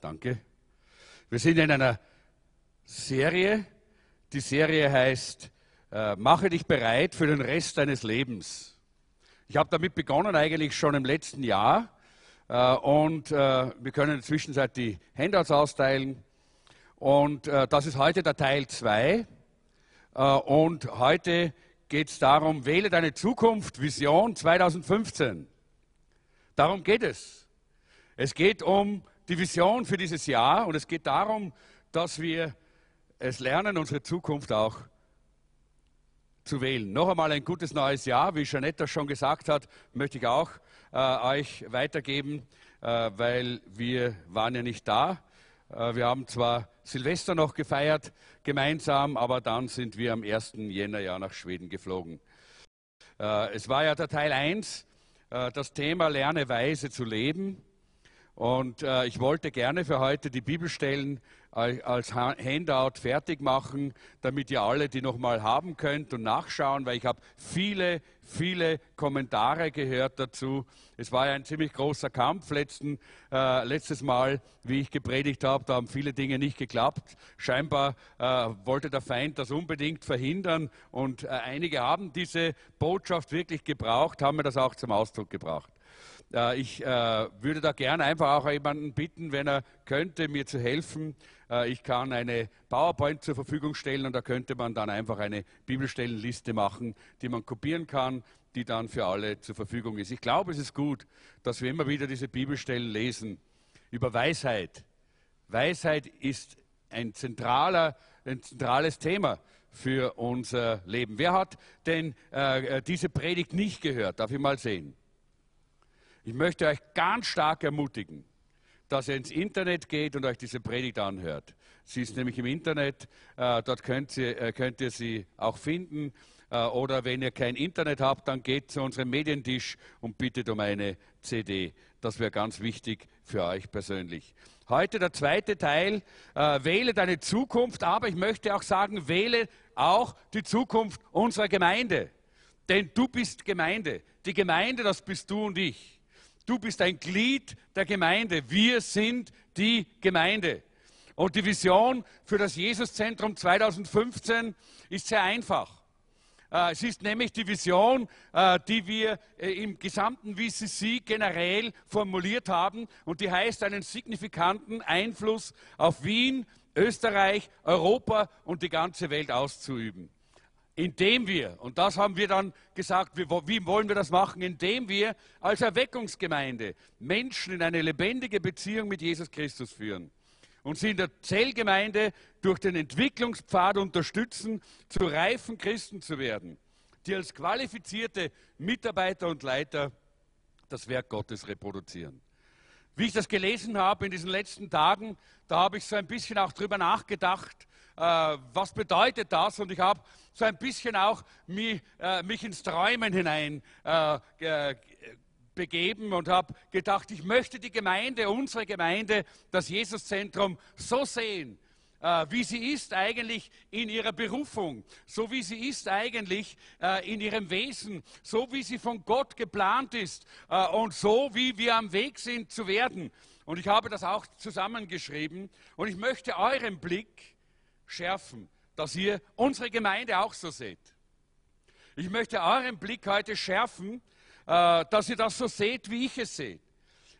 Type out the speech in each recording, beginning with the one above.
Danke. Wir sind in einer Serie. Die Serie heißt äh, Mache dich bereit für den Rest deines Lebens. Ich habe damit begonnen eigentlich schon im letzten Jahr äh, und äh, wir können in der Zwischenzeit die Handouts austeilen. Und äh, das ist heute der Teil 2. Äh, und heute geht es darum, wähle deine Zukunft, Vision 2015. Darum geht es. Es geht um die Vision für dieses Jahr und es geht darum, dass wir es lernen, unsere Zukunft auch zu wählen. Noch einmal ein gutes neues Jahr. Wie Jeanette das schon gesagt hat, möchte ich auch äh, euch weitergeben, äh, weil wir waren ja nicht da. Äh, wir haben zwar Silvester noch gefeiert gemeinsam, aber dann sind wir am 1. Jänner ja nach Schweden geflogen. Äh, es war ja der Teil 1, äh, das Thema Lerne weise zu leben. Und äh, ich wollte gerne für heute die Bibelstellen als Handout fertig machen, damit ihr alle die nochmal haben könnt und nachschauen, weil ich habe viele, viele Kommentare gehört dazu. Es war ja ein ziemlich großer Kampf letzten, äh, letztes Mal, wie ich gepredigt habe. Da haben viele Dinge nicht geklappt. Scheinbar äh, wollte der Feind das unbedingt verhindern und äh, einige haben diese Botschaft wirklich gebraucht, haben mir das auch zum Ausdruck gebracht. Äh, ich äh, würde da gerne einfach auch jemanden bitten, wenn er könnte, mir zu helfen. Äh, ich kann eine PowerPoint zur Verfügung stellen und da könnte man dann einfach eine Bibelstellenliste machen, die man kopieren kann, die dann für alle zur Verfügung ist. Ich glaube, es ist gut, dass wir immer wieder diese Bibelstellen lesen über Weisheit. Weisheit ist ein, zentraler, ein zentrales Thema für unser Leben. Wer hat denn äh, diese Predigt nicht gehört? Darf ich mal sehen? Ich möchte euch ganz stark ermutigen, dass ihr ins Internet geht und euch diese Predigt anhört. Sie ist nämlich im Internet, äh, dort könnt ihr, äh, könnt ihr, sie auch finden. Äh, oder wenn ihr kein Internet habt, dann geht zu unserem Medientisch und bittet um eine CD. Das wäre ganz wichtig für euch persönlich. Heute der zweite Teil, äh, wähle deine Zukunft, aber ich möchte auch sagen, wähle auch die Zukunft unserer Gemeinde. Denn du bist Gemeinde. Die Gemeinde, das bist du und ich. Du bist ein Glied der Gemeinde. Wir sind die Gemeinde. Und die Vision für das Jesuszentrum 2015 ist sehr einfach. Äh, es ist nämlich die Vision, äh, die wir äh, im gesamten VCC generell formuliert haben und die heißt, einen signifikanten Einfluss auf Wien, Österreich, Europa und die ganze Welt auszuüben indem wir, und das haben wir dann gesagt, wie, wollen wir das machen, indem wir als Erweckungsgemeinde Menschen in eine lebendige Beziehung mit Jesus Christus führen und sie in der Zellgemeinde durch den Entwicklungspfad unterstützen, zu reifen Christen zu werden, die als qualifizierte Mitarbeiter und Leiter das Werk Gottes reproduzieren. Wie ich das gelesen habe in diesen letzten Tagen, da habe ich so ein bisschen auch drüber nachgedacht, äh, was bedeutet das? Und ich habe so ein bisschen auch mich, äh, mich ins Träumen hinein äh, begeben und habe gedacht, ich möchte die Gemeinde, unsere Gemeinde, das Jesuszentrum so sehen, äh, wie sie ist eigentlich in ihrer Berufung, so wie sie ist eigentlich äh, in ihrem Wesen, so wie sie von Gott geplant ist äh, und so wie wir am Weg sind zu werden. Und ich habe das auch zusammengeschrieben und ich möchte euren Blick schärfen, dass ihr unsere Gemeinde auch so seht. Ich möchte euren Blick heute schärfen, äh, dass ihr das so seht, wie ich es sehe.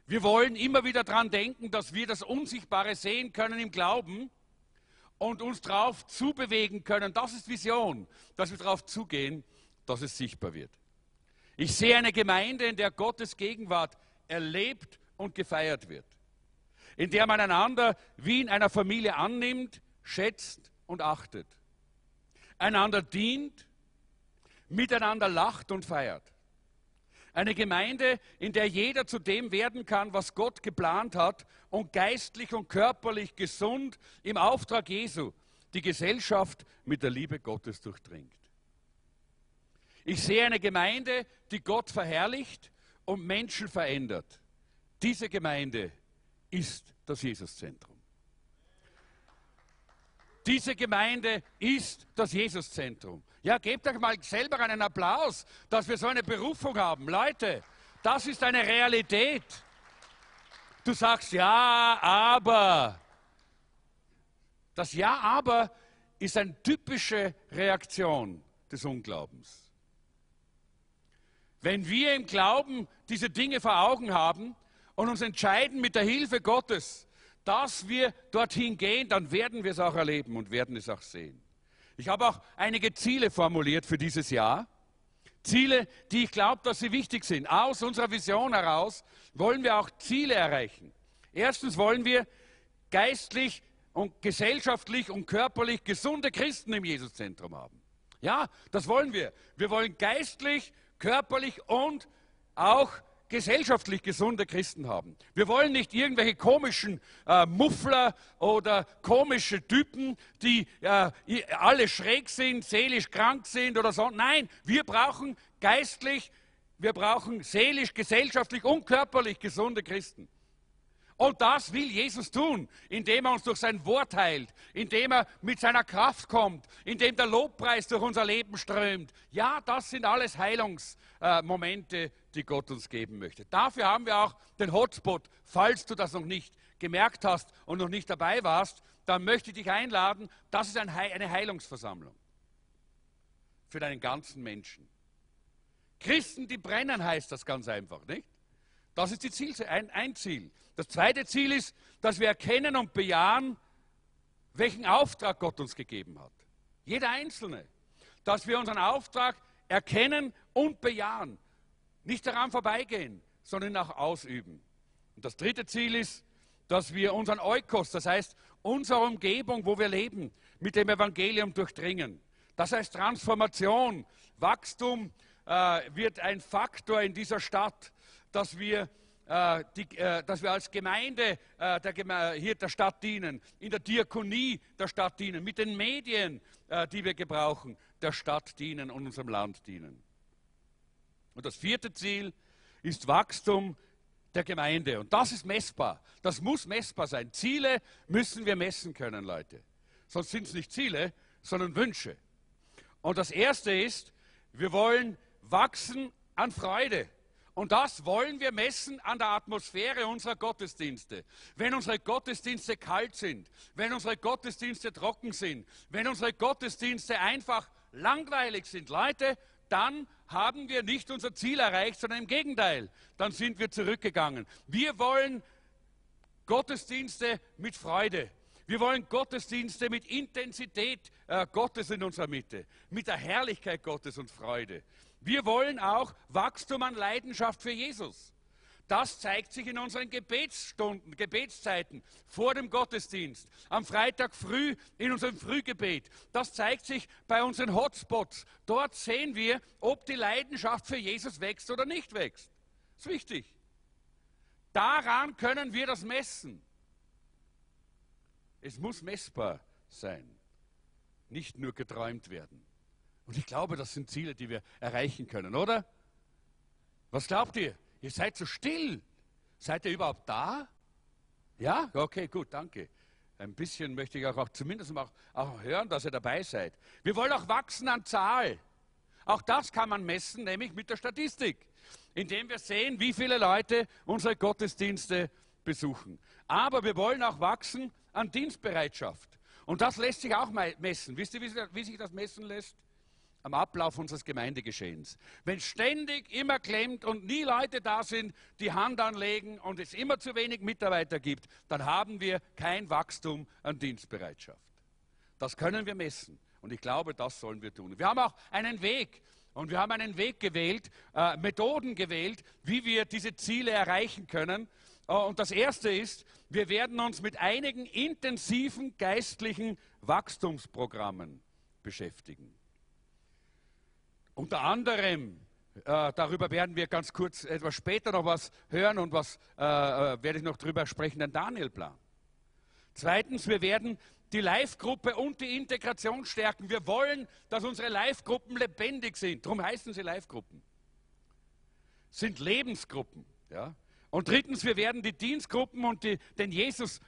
Wir wollen immer wieder daran denken, dass wir das Unsichtbare sehen können im Glauben und uns darauf zubewegen können. Das ist Vision, dass wir darauf zugehen, dass es sichtbar wird. Ich sehe eine Gemeinde, in der Gottes Gegenwart erlebt und gefeiert wird, in der man einander wie in einer Familie annimmt, schätzt und achtet, einander dient, miteinander lacht und feiert. Eine Gemeinde, in der jeder zu dem werden kann, was Gott geplant hat und geistlich und körperlich gesund im Auftrag Jesu die Gesellschaft mit der Liebe Gottes durchdringt. Ich sehe eine Gemeinde, die Gott verherrlicht und Menschen verändert. Diese Gemeinde ist das Jesuszentrum. Diese Gemeinde ist das Jesuszentrum. Ja, gebt euch mal selber einen Applaus, dass wir so eine Berufung haben. Leute, das ist eine Realität. Du sagst ja, aber. Das Ja, aber ist eine typische Reaktion des Unglaubens. Wenn wir im Glauben diese Dinge vor Augen haben und uns entscheiden mit der Hilfe Gottes, dass wir dorthin gehen, dann werden wir es auch erleben und werden es auch sehen. Ich habe auch einige Ziele formuliert für dieses Jahr. Ziele, die ich glaube, dass sie wichtig sind. Aus unserer Vision heraus wollen wir auch Ziele erreichen. Erstens wollen wir geistlich und gesellschaftlich und körperlich gesunde Christen im Jesuszentrum haben. Ja, das wollen wir. Wir wollen geistlich, körperlich und auch gesellschaftlich gesunde Christen haben. Wir wollen nicht irgendwelche komischen äh, Muffler oder komische Typen, die äh, alle schräg sind, seelisch krank sind oder so. Nein, wir brauchen geistlich, wir brauchen seelisch, gesellschaftlich und körperlich gesunde Christen. Und das will Jesus tun, indem er uns durch sein Wort heilt, indem er mit seiner Kraft kommt, indem der Lobpreis durch unser Leben strömt. Ja, das sind alles Heilungsmomente, die Gott uns geben möchte. Dafür haben wir auch den Hotspot. Falls du das noch nicht gemerkt hast und noch nicht dabei warst, dann möchte ich dich einladen. Das ist eine Heilungsversammlung für deinen ganzen Menschen. Christen, die brennen, heißt das ganz einfach, nicht? Das ist die Ziel, ein, ein Ziel. Das zweite Ziel ist, dass wir erkennen und bejahen, welchen Auftrag Gott uns gegeben hat. Jeder Einzelne. Dass wir unseren Auftrag erkennen und bejahen. Nicht daran vorbeigehen, sondern auch ausüben. Und das dritte Ziel ist, dass wir unseren Eukos, das heißt unsere Umgebung, wo wir leben, mit dem Evangelium durchdringen. Das heißt Transformation, Wachstum äh, wird ein Faktor in dieser Stadt dass wir, die, äh, dass wir als Gemeinde äh, der, hier der Stadt dienen, in der Diakonie der Stadt dienen, mit den Medien, äh, die wir gebrauchen, der Stadt dienen und unserem Land dienen. Und das vierte Ziel ist Wachstum der Gemeinde. Und das ist messbar. Das muss messbar sein. Ziele müssen wir messen können, Leute. Sonst sind es nicht Ziele, sondern Wünsche. Und das erste ist, wir wollen wachsen an Freude. Und das wollen wir messen an der Atmosphäre unserer Gottesdienste. Wenn unsere Gottesdienste kalt sind, wenn unsere Gottesdienste trocken sind, wenn unsere Gottesdienste einfach langweilig sind, Leute, dann haben wir nicht unser Ziel erreicht, sondern im Gegenteil, dann sind wir zurückgegangen. Wir wollen Gottesdienste mit Freude. Wir wollen Gottesdienste mit Intensität äh, Gottes in unserer Mitte, mit der Herrlichkeit Gottes und Freude. Wir wollen auch Wachstum an Leidenschaft für Jesus. Das zeigt sich in unseren Gebetsstunden, Gebetszeiten vor dem Gottesdienst, am Freitag früh in unserem Frühgebet. Das zeigt sich bei unseren Hotspots. Dort sehen wir, ob die Leidenschaft für Jesus wächst oder nicht wächst. Das ist wichtig. Daran können wir das messen. Es muss messbar sein, nicht nur geträumt werden. Und ich glaube, das sind Ziele, die wir erreichen können, oder? Was glaubt ihr? Ihr seid so still. Seid ihr überhaupt da? Ja? Okay, gut, danke. Ein bisschen möchte ich auch, zumindest auch, auch hören, dass ihr dabei seid. Wir wollen auch wachsen an Zahl. Auch das kann man messen, nämlich mit der Statistik, indem wir sehen, wie viele Leute unsere Gottesdienste besuchen. Aber wir wollen auch wachsen an Dienstbereitschaft. Und das lässt sich auch messen. Wisst ihr, wie sich das messen lässt? Am Ablauf unseres Gemeindegeschehens. Wenn ständig immer klemmt und nie Leute da sind, die Hand anlegen und es immer zu wenig Mitarbeiter gibt, dann haben wir kein Wachstum an Dienstbereitschaft. Das können wir messen und ich glaube, das sollen wir tun. Wir haben auch einen Weg und wir haben einen Weg gewählt, äh, Methoden gewählt, wie wir diese Ziele erreichen können. Äh, und das erste ist, wir werden uns mit einigen intensiven geistlichen Wachstumsprogrammen beschäftigen. Unter anderem, äh, darüber werden wir ganz kurz etwas später noch was hören und was äh, äh werde ich noch darüber sprechen, den Danielplan. Zweitens, wir werden die Live-Gruppe und die Integration stärken. Wir wollen, dass unsere Live-Gruppen lebendig sind. Darum heißen sie Live-Gruppen. Sind Lebensgruppen. Ja? Und drittens, wir werden die Dienstgruppen und die, den, Jesus,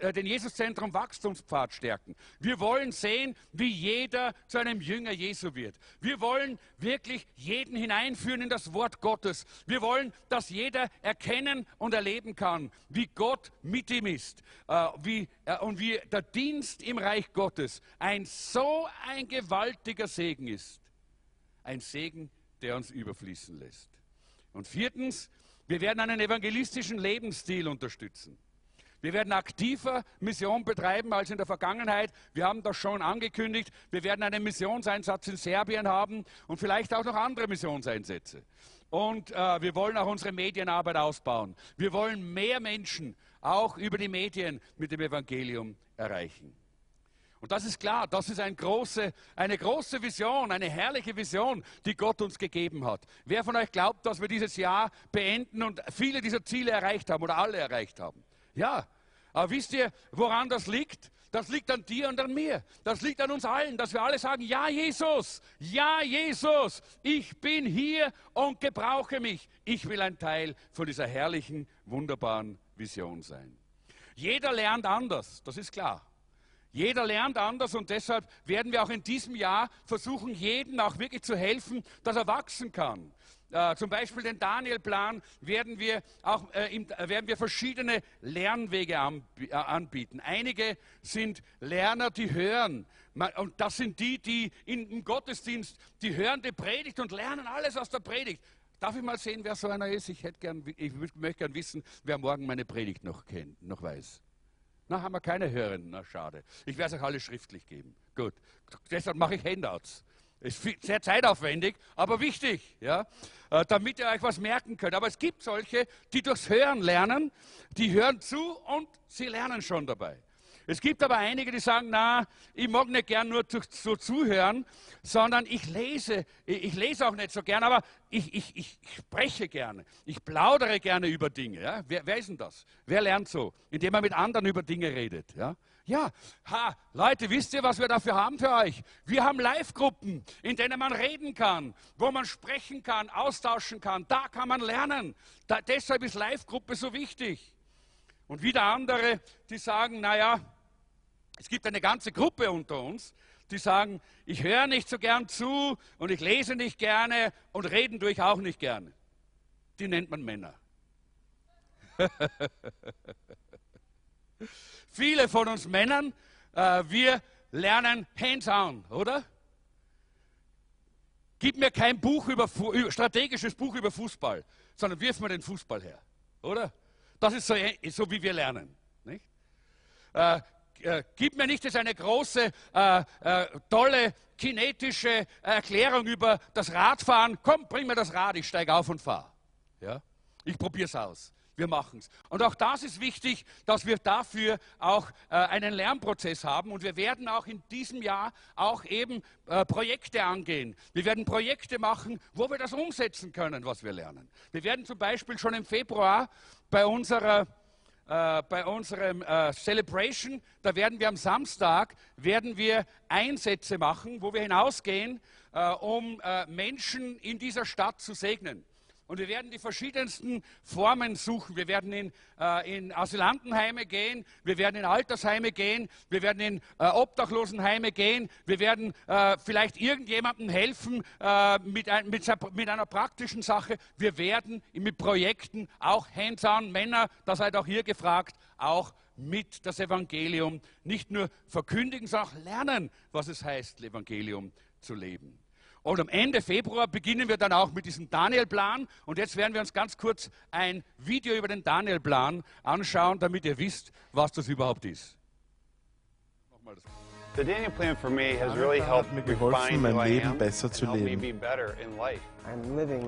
äh, den Jesuszentrum Wachstumspfad stärken. Wir wollen sehen, wie jeder zu einem Jünger Jesu wird. Wir wollen wirklich jeden hineinführen in das Wort Gottes. Wir wollen, dass jeder erkennen und erleben kann, wie Gott mit ihm ist äh, wie, äh, und wie der Dienst im Reich Gottes ein so ein gewaltiger Segen ist. Ein Segen, der uns überfließen lässt. Und viertens, wir werden einen evangelistischen Lebensstil unterstützen. Wir werden aktiver Mission betreiben als in der Vergangenheit. Wir haben das schon angekündigt. Wir werden einen Missionseinsatz in Serbien haben und vielleicht auch noch andere Missionseinsätze. Und äh, wir wollen auch unsere Medienarbeit ausbauen. Wir wollen mehr Menschen auch über die Medien mit dem Evangelium erreichen. Und das ist klar, das ist eine große, eine große Vision, eine herrliche Vision, die Gott uns gegeben hat. Wer von euch glaubt, dass wir dieses Jahr beenden und viele dieser Ziele erreicht haben oder alle erreicht haben? Ja, aber wisst ihr, woran das liegt? Das liegt an dir und an mir. Das liegt an uns allen, dass wir alle sagen, ja Jesus, ja Jesus, ich bin hier und gebrauche mich. Ich will ein Teil von dieser herrlichen, wunderbaren Vision sein. Jeder lernt anders, das ist klar. Jeder lernt anders und deshalb werden wir auch in diesem Jahr versuchen, jedem auch wirklich zu helfen, dass er wachsen kann. Äh, zum Beispiel den Daniel-Plan werden wir auch äh, im, äh, werden wir verschiedene Lernwege äh, anbieten. Einige sind Lerner, die hören. Und das sind die, die in, im Gottesdienst, die hören die Predigt und lernen alles aus der Predigt. Darf ich mal sehen, wer so einer ist? Ich, hätte gern, ich möchte gern wissen, wer morgen meine Predigt noch kennt, noch weiß. Na, haben wir keine Hörerinnen, na schade. Ich werde es euch alle schriftlich geben. Gut, deshalb mache ich Handouts. Ist sehr zeitaufwendig, aber wichtig, ja, äh, damit ihr euch was merken könnt. Aber es gibt solche, die durchs Hören lernen, die hören zu und sie lernen schon dabei. Es gibt aber einige, die sagen, na, ich mag nicht gern nur so zuhören, sondern ich lese, ich lese auch nicht so gern, aber ich, ich, ich spreche gerne, ich plaudere gerne über Dinge. Ja? Wer, wer ist denn das? Wer lernt so? Indem er mit anderen über Dinge redet. Ja? Ja, ha, Leute, wisst ihr, was wir dafür haben für euch? Wir haben Live-Gruppen, in denen man reden kann, wo man sprechen kann, austauschen kann. Da kann man lernen. Da, deshalb ist Live-Gruppe so wichtig. Und wieder andere, die sagen, naja, es gibt eine ganze Gruppe unter uns, die sagen, ich höre nicht so gern zu und ich lese nicht gerne und reden tue ich auch nicht gerne. Die nennt man Männer. Viele von uns Männern, äh, wir lernen hands-on, oder? Gib mir kein Buch über, über, strategisches Buch über Fußball, sondern wirf mir den Fußball her, oder? Das ist so, so wie wir lernen. Nicht? Äh, äh, gib mir nicht jetzt eine große, äh, äh, tolle, kinetische Erklärung über das Radfahren. Komm, bring mir das Rad, ich steige auf und fahre. Ja? Ich probiere es aus. Wir machen es. Und auch das ist wichtig, dass wir dafür auch äh, einen Lernprozess haben. Und wir werden auch in diesem Jahr auch eben äh, Projekte angehen. Wir werden Projekte machen, wo wir das umsetzen können, was wir lernen. Wir werden zum Beispiel schon im Februar bei unserer äh, bei unserem äh, Celebration, da werden wir am Samstag, werden wir Einsätze machen, wo wir hinausgehen, äh, um äh, Menschen in dieser Stadt zu segnen. Und wir werden die verschiedensten Formen suchen. Wir werden in, äh, in Asylantenheime gehen, wir werden in Altersheime gehen, wir werden in äh, Obdachlosenheime gehen, wir werden äh, vielleicht irgendjemandem helfen äh, mit, ein, mit, mit, einer praktischen Sache. Wir werden mit Projekten auch hands-on Männer, das seid auch hier gefragt, auch mit das Evangelium nicht nur verkündigen, sondern auch lernen, was es heißt, Evangelium zu leben. Und am Ende Februar beginnen wir dann auch mit diesem Daniel-Plan. Und jetzt werden wir uns ganz kurz ein Video über den Daniel-Plan anschauen, damit ihr wisst, was das überhaupt ist. Nochmal das. The Daniel Plan for me has really helped mir geholfen, mein Leben besser zu leben.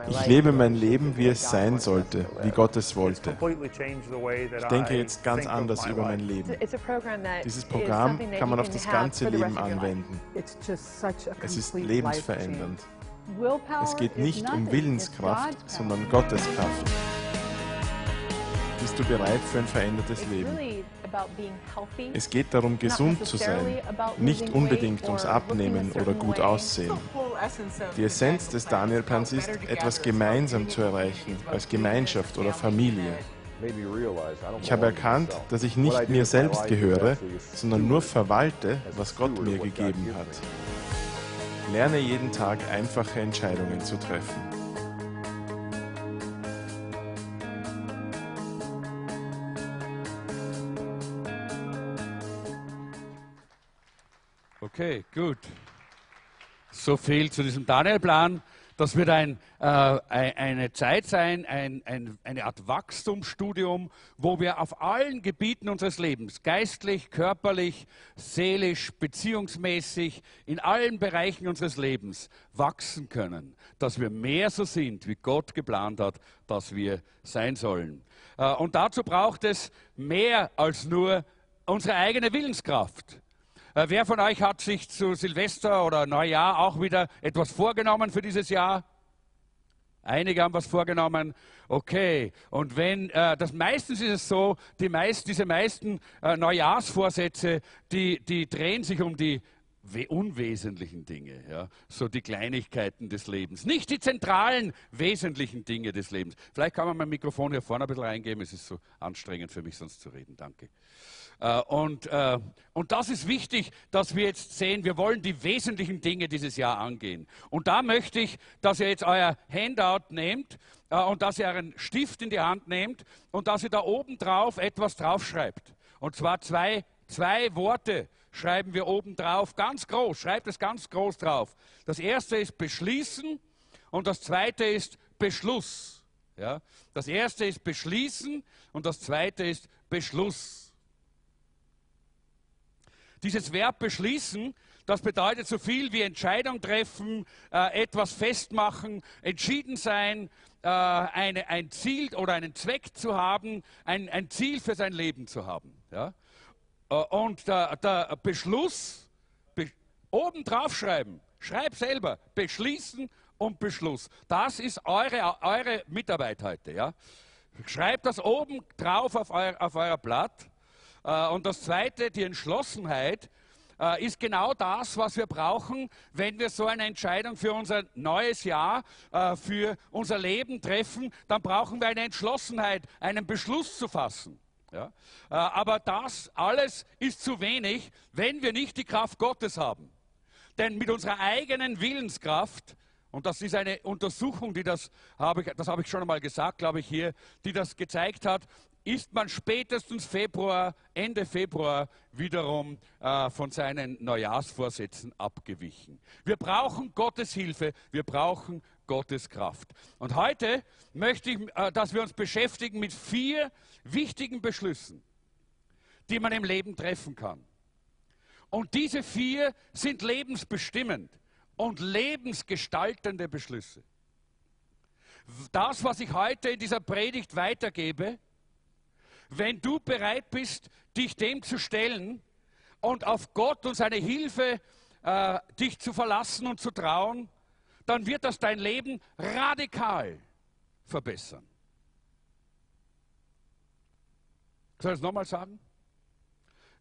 Ich lebe mein Leben, wie es sein sollte, wie Gott es wollte. Ich denke jetzt ganz anders über mein Leben. Dieses Programm kann man auf das ganze Leben anwenden. Es ist lebensverändernd. Es geht nicht um Willenskraft, sondern Gottes Kraft. Bist du bereit für ein verändertes Leben? Es geht darum, gesund zu sein, nicht unbedingt ums Abnehmen oder gut aussehen. Die Essenz des Daniel-Plans ist, etwas gemeinsam zu erreichen, als Gemeinschaft oder Familie. Ich habe erkannt, dass ich nicht mir selbst gehöre, sondern nur verwalte, was Gott mir gegeben hat. Lerne jeden Tag einfache Entscheidungen zu treffen. Okay, gut. So viel zu diesem Daniel-Plan. Das wird ein, äh, eine Zeit sein, ein, ein, eine Art Wachstumsstudium, wo wir auf allen Gebieten unseres Lebens, geistlich, körperlich, seelisch, beziehungsmäßig, in allen Bereichen unseres Lebens wachsen können, dass wir mehr so sind, wie Gott geplant hat, dass wir sein sollen. Äh, und dazu braucht es mehr als nur unsere eigene Willenskraft. Äh, wer von euch hat sich zu Silvester oder Neujahr auch wieder etwas vorgenommen für dieses Jahr? Einige haben was vorgenommen. Okay. Und wenn, äh, das meistens ist es so, die meist, diese meisten äh, Neujahrsvorsätze, die, die drehen sich um die unwesentlichen Dinge, ja, so die Kleinigkeiten des Lebens, nicht die zentralen wesentlichen Dinge des Lebens. Vielleicht kann man mein Mikrofon hier vorne ein bisschen reingeben, es ist so anstrengend für mich sonst zu reden. Danke. Äh, und, äh, und das ist wichtig, dass wir jetzt sehen, wir wollen die wesentlichen Dinge dieses Jahr angehen. Und da möchte ich, dass ihr jetzt euer Handout nehmt äh, und dass ihr einen Stift in die Hand nehmt und dass ihr da oben drauf etwas draufschreibt. Und zwar zwei, zwei Worte schreiben wir oben drauf, ganz groß, schreibt es ganz groß drauf. Das erste ist beschließen und das zweite ist Beschluss. Ja? Das erste ist beschließen und das zweite ist Beschluss. Dieses Verb beschließen, das bedeutet so viel wie Entscheidung treffen, äh, etwas festmachen, entschieden sein, äh, eine, ein Ziel oder einen Zweck zu haben, ein, ein Ziel für sein Leben zu haben. Ja? Äh, und der, der Beschluss, be, oben drauf schreiben, schreib selber, beschließen und Beschluss. Das ist eure, eure Mitarbeit heute. Ja? Schreibt das oben drauf auf euer, auf euer Blatt und das Zweite, die Entschlossenheit, äh, ist genau das, was wir brauchen, wenn wir so eine Entscheidung für unser neues Jahr, äh, für unser Leben treffen. Dann brauchen wir eine Entschlossenheit, einen Beschluss zu fassen. Aber das alles ist zu wenig, wenn wir nicht die Kraft Gottes haben. Denn mit unserer eigenen Willenskraft, und das ist eine Untersuchung, die das habe ich, das habe ich schon einmal gesagt, glaube ich hier, die das gezeigt hat, ist man spätestens Februar, Ende Februar wiederum äh, von seinen Neujahrsvorsätzen abgewichen. Wir brauchen Gottes Hilfe, wir brauchen Gottes Kraft. Und heute möchte ich, äh, dass wir uns beschäftigen mit vier wichtigen Beschlüssen, die man im Leben treffen kann. Und diese vier sind lebensbestimmend und lebensgestaltende Beschlüsse. Das, was ich heute in dieser Predigt weitergebe, wenn du bereit bist, dich dem zu stellen und auf Gott und seine Hilfe äh, dich zu verlassen und zu trauen, dann wird das dein Leben radikal verbessern. Soll ich es nochmal sagen?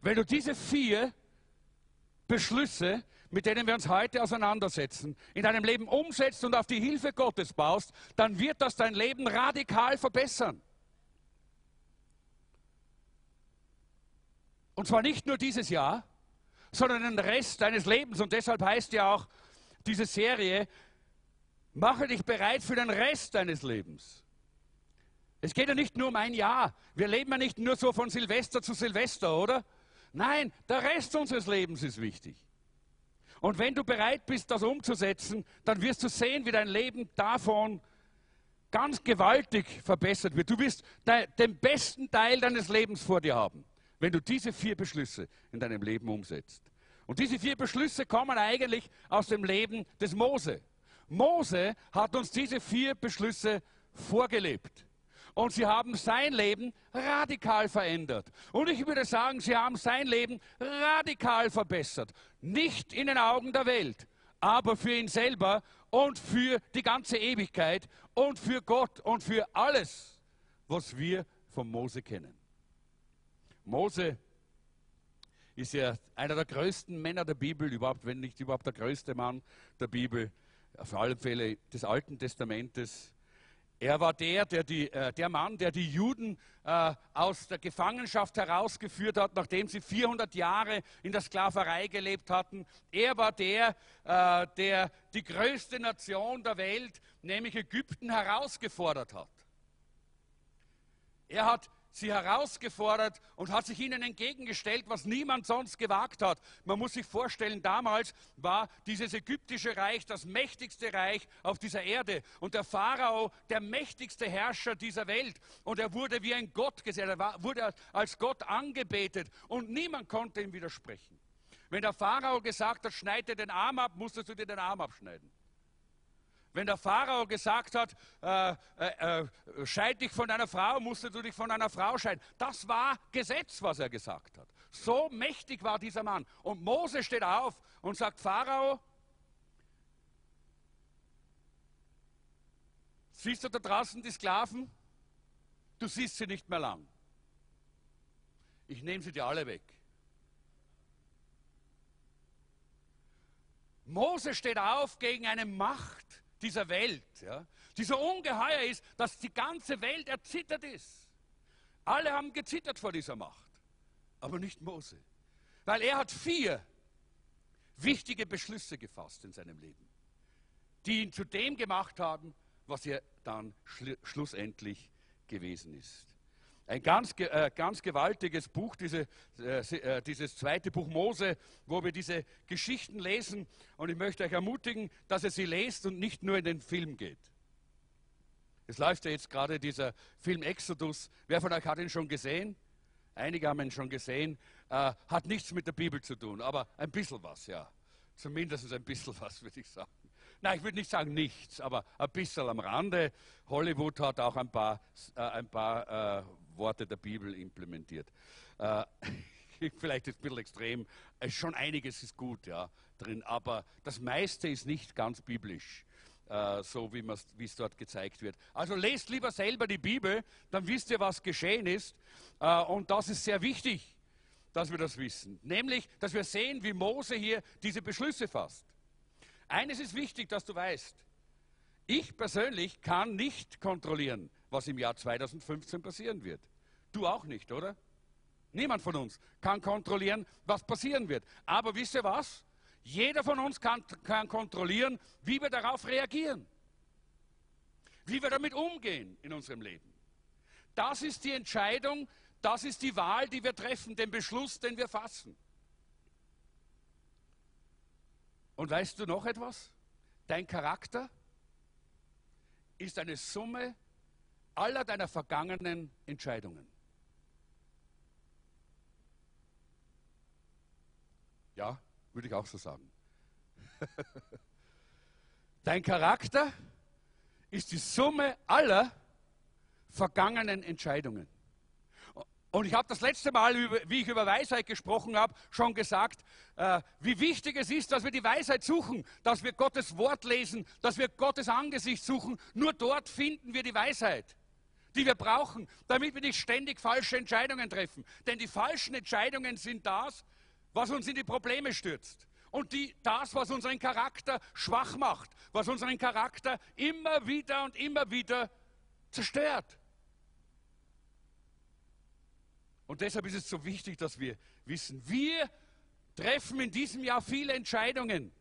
Wenn du diese vier Beschlüsse, mit denen wir uns heute auseinandersetzen, in deinem Leben umsetzt und auf die Hilfe Gottes baust, dann wird das dein Leben radikal verbessern. Und zwar nicht nur dieses Jahr, sondern den Rest deines Lebens. Und deshalb heißt ja auch diese Serie, mache dich bereit für den Rest deines Lebens. Es geht ja nicht nur um ein Jahr. Wir leben ja nicht nur so von Silvester zu Silvester, oder? Nein, der Rest unseres Lebens ist wichtig. Und wenn du bereit bist, das umzusetzen, dann wirst du sehen, wie dein Leben davon ganz gewaltig verbessert wird. Du wirst den besten Teil deines Lebens vor dir haben wenn du diese vier Beschlüsse in deinem Leben umsetzt. Und diese vier Beschlüsse kommen eigentlich aus dem Leben des Mose. Mose hat uns diese vier Beschlüsse vorgelebt. Und sie haben sein Leben radikal verändert. Und ich würde sagen, sie haben sein Leben radikal verbessert. Nicht in den Augen der Welt, aber für ihn selber und für die ganze Ewigkeit und für Gott und für alles, was wir von Mose kennen. Mose ist ja einer der größten Männer der Bibel, überhaupt, wenn nicht überhaupt der größte Mann der Bibel, auf alle Fälle des Alten Testamentes. Er war der, der, die, äh, der Mann, der die Juden äh, aus der Gefangenschaft herausgeführt hat, nachdem sie 400 Jahre in der Sklaverei gelebt hatten. Er war der, äh, der die größte Nation der Welt, nämlich Ägypten, herausgefordert hat. Er hat sie herausgefordert und hat sich ihnen entgegengestellt, was niemand sonst gewagt hat. Man muss sich vorstellen, damals war dieses ägyptische Reich das mächtigste Reich auf dieser Erde und der Pharao der mächtigste Herrscher dieser Welt und er wurde wie ein Gott gesehen, er wurde als Gott angebetet und niemand konnte ihm widersprechen. Wenn der Pharao gesagt hat, schneide den Arm ab, musstest du dir den Arm abschneiden. Wenn der Pharao gesagt hat, äh, äh, äh, scheid dich von deiner Frau, musstest du dich von einer Frau scheiden. Das war Gesetz, was er gesagt hat. So mächtig war dieser Mann. Und Mose steht auf und sagt, Pharao, siehst du da draußen die Sklaven? Du siehst sie nicht mehr lang. Ich nehme sie dir alle weg. Mose steht auf gegen eine Macht, dieser Welt, ja, die so ungeheuer ist, dass die ganze Welt erzittert ist. Alle haben gezittert vor dieser Macht, aber nicht Mose, weil er hat vier wichtige Beschlüsse gefasst in seinem Leben, die ihn zu dem gemacht haben, was er dann schlussendlich gewesen ist. Ein ganz, äh, ganz gewaltiges Buch, diese, äh, äh, dieses zweite Buch Mose, wo wir diese Geschichten lesen. Und ich möchte euch ermutigen, dass ihr sie lest und nicht nur in den Film geht. Es läuft ja jetzt gerade dieser Film Exodus. Wer von euch hat ihn schon gesehen? Einige haben ihn schon gesehen. Äh, hat nichts mit der Bibel zu tun, aber ein bisschen was, ja. Zumindest ein bisschen was, würde ich sagen. Nein, ich würde nicht sagen nichts, aber ein bisschen am Rande. Hollywood hat auch ein paar, äh, ein paar äh, Worte der Bibel implementiert. Äh, vielleicht ist ein bisschen extrem, äh, schon einiges ist gut ja, drin, aber das meiste ist nicht ganz biblisch. Uh, so wie es dort gezeigt wird. Also lest lieber selber die Bibel, dann wisst ihr, was geschehen ist. Uh, und das ist sehr wichtig, dass wir das wissen. Nämlich, dass wir sehen, wie Mose hier diese Beschlüsse fasst. Eines ist wichtig, dass du weißt. Ich persönlich kann nicht kontrollieren, was im Jahr 2015 passieren wird. Du auch nicht, oder? Niemand von uns kann kontrollieren, was passieren wird. Aber wisst ihr was? Jeder von uns kann, kann kontrollieren, wie wir darauf reagieren. Wie wir damit umgehen in unserem Leben. Das ist die Entscheidung, das ist die Wahl, die wir treffen, den Beschluss, den wir fassen. Und weißt du noch etwas? Dein Charakter ist eine Summe aller deiner vergangenen Entscheidungen. Ja, würde ich auch so sagen. Dein Charakter ist die Summe aller vergangenen Entscheidungen. Und ich habe das letzte Mal, wie ich über Weisheit gesprochen habe, schon gesagt, äh, wie wichtig es ist, dass wir die Weisheit suchen, dass wir Gottes Wort lesen, dass wir Gottes Angesicht suchen. Nur dort finden wir die Weisheit, die wir brauchen, damit wir nicht ständig falsche Entscheidungen treffen. Denn die falschen Entscheidungen sind das, was uns in die Probleme stürzt. Und die, das, was unseren Charakter schwach macht, was unseren Charakter immer wieder und immer wieder zerstört. Und deshalb ist es so wichtig, dass wir wissen, wir treffen in diesem Jahr viele Entscheidungen.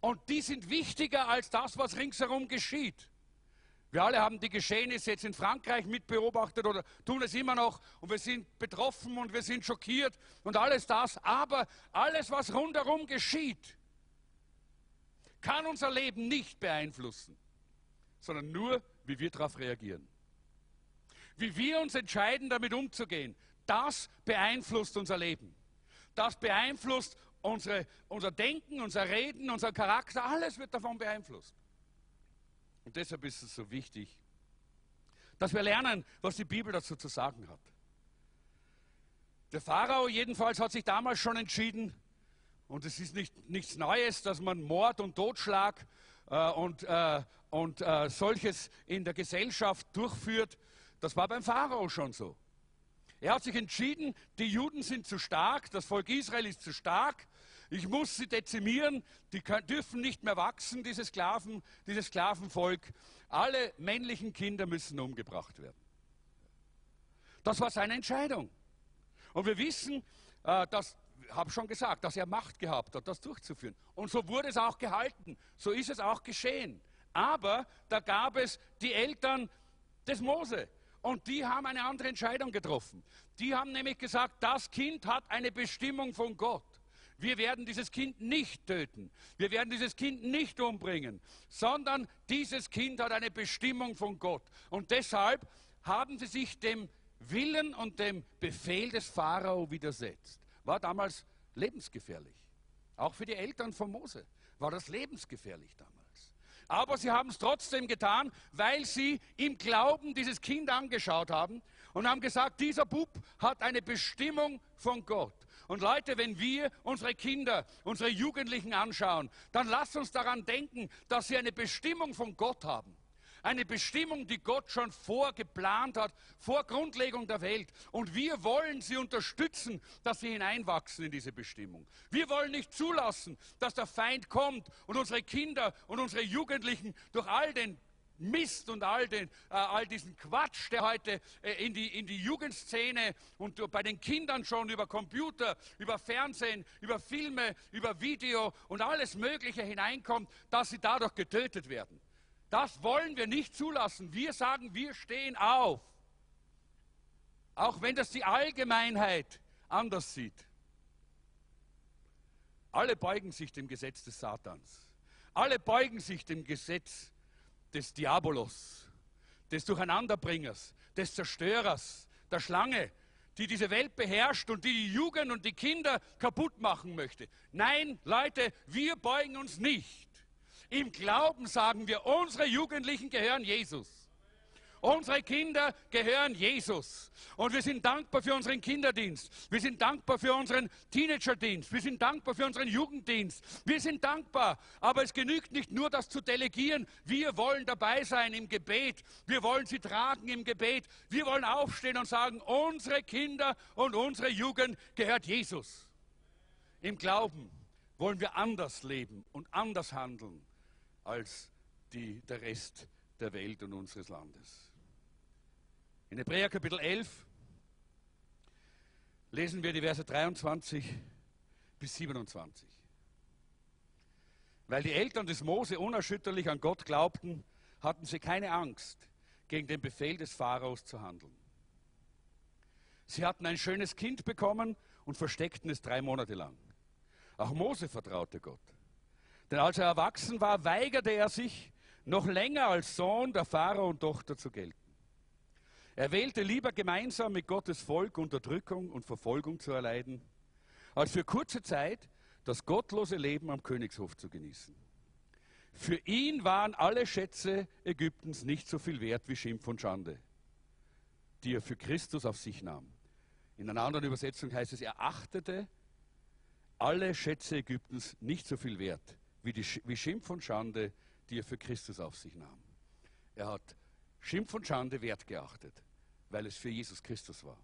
Und die sind wichtiger als das, was ringsherum geschieht. Wir alle haben die Geschehnisse jetzt in Frankreich mitbeobachtet oder tun es immer noch und wir sind betroffen und wir sind schockiert und alles das. Aber alles, was rundherum geschieht, kann unser Leben nicht beeinflussen, sondern nur, wie wir darauf reagieren. Wie wir uns entscheiden, damit umzugehen, das beeinflusst unser Leben. Das beeinflusst unsere, unser Denken, unser Reden, unser Charakter. Alles wird davon beeinflusst. Und deshalb ist es so wichtig, dass wir lernen, was die Bibel dazu zu sagen hat. Der Pharao jedenfalls hat sich damals schon entschieden, und es ist nicht, nichts Neues, dass man Mord und Totschlag äh, und, äh, und äh, solches in der Gesellschaft durchführt. Das war beim Pharao schon so. Er hat sich entschieden, die Juden sind zu stark, das Volk Israel ist zu stark. Ich muss sie dezimieren. Die können, dürfen nicht mehr wachsen, diese Sklaven, dieses Sklavenvolk. Alle männlichen Kinder müssen umgebracht werden. Das war seine Entscheidung. Und wir wissen, äh, dass, habe schon gesagt, dass er Macht gehabt hat, das durchzuführen. Und so wurde es auch gehalten. So ist es auch geschehen. Aber da gab es die Eltern des Mose. Und die haben eine andere Entscheidung getroffen. Die haben nämlich gesagt, das Kind hat eine Bestimmung von Gott. Wir werden dieses Kind nicht töten. Wir werden dieses Kind nicht umbringen, sondern dieses Kind hat eine Bestimmung von Gott. Und deshalb haben sie sich dem Willen und dem Befehl des Pharao widersetzt. War damals lebensgefährlich. Auch für die Eltern von Mose war das lebensgefährlich damals. Aber sie haben es trotzdem getan, weil sie im Glauben dieses Kind angeschaut haben und haben gesagt, dieser Bub hat eine Bestimmung von Gott. Und Leute, wenn wir unsere Kinder, unsere Jugendlichen anschauen, dann lasst uns daran denken, dass sie eine Bestimmung von Gott haben. Eine Bestimmung, die Gott schon vorgeplant hat, vor Grundlegung der Welt. Und wir wollen sie unterstützen, dass sie hineinwachsen in diese Bestimmung. Wir wollen nicht zulassen, dass der Feind kommt und unsere Kinder und unsere Jugendlichen durch all den Mist und all, den, äh, all diesen Quatsch, der heute äh, in, die, in die Jugendszene und bei den Kindern schon über Computer, über Fernsehen, über Filme, über Video und alles Mögliche hineinkommt, dass sie dadurch getötet werden. Das wollen wir nicht zulassen. Wir sagen, wir stehen auf. Auch wenn das die Allgemeinheit anders sieht. Alle beugen sich dem Gesetz des Satans. Alle beugen sich dem Gesetz des Diabolos, des Durcheinanderbringers, des Zerstörers, der Schlange, die diese Welt beherrscht und die die Jugend und die Kinder kaputt machen möchte. Nein, Leute, wir beugen uns nicht. Im Glauben sagen wir, unsere Jugendlichen gehören Jesus. Unsere Kinder gehören Jesus. Und wir sind dankbar für unseren Kinderdienst. Wir sind dankbar für unseren Teenagerdienst. Wir sind dankbar für unseren Jugenddienst. Wir sind dankbar. Aber es genügt nicht nur, das zu delegieren. Wir wollen dabei sein im Gebet. Wir wollen sie tragen im Gebet. Wir wollen aufstehen und sagen, unsere Kinder und unsere Jugend gehört Jesus. Im Glauben wollen wir anders leben und anders handeln als die, der Rest der Welt und unseres Landes. In Hebräer Kapitel 11 lesen wir die Verse 23 bis 27. Weil die Eltern des Mose unerschütterlich an Gott glaubten, hatten sie keine Angst, gegen den Befehl des Pharaos zu handeln. Sie hatten ein schönes Kind bekommen und versteckten es drei Monate lang. Auch Mose vertraute Gott. Denn als er erwachsen war, weigerte er sich, noch länger als Sohn der Pharao und Tochter zu gelten. Er wählte lieber gemeinsam mit Gottes Volk Unterdrückung und Verfolgung zu erleiden, als für kurze Zeit das gottlose Leben am Königshof zu genießen. Für ihn waren alle Schätze Ägyptens nicht so viel wert wie Schimpf und Schande, die er für Christus auf sich nahm. In einer anderen Übersetzung heißt es, er achtete alle Schätze Ägyptens nicht so viel wert wie, die, wie Schimpf und Schande, die er für Christus auf sich nahm. Er hat Schimpf und Schande wertgeachtet, weil es für Jesus Christus war.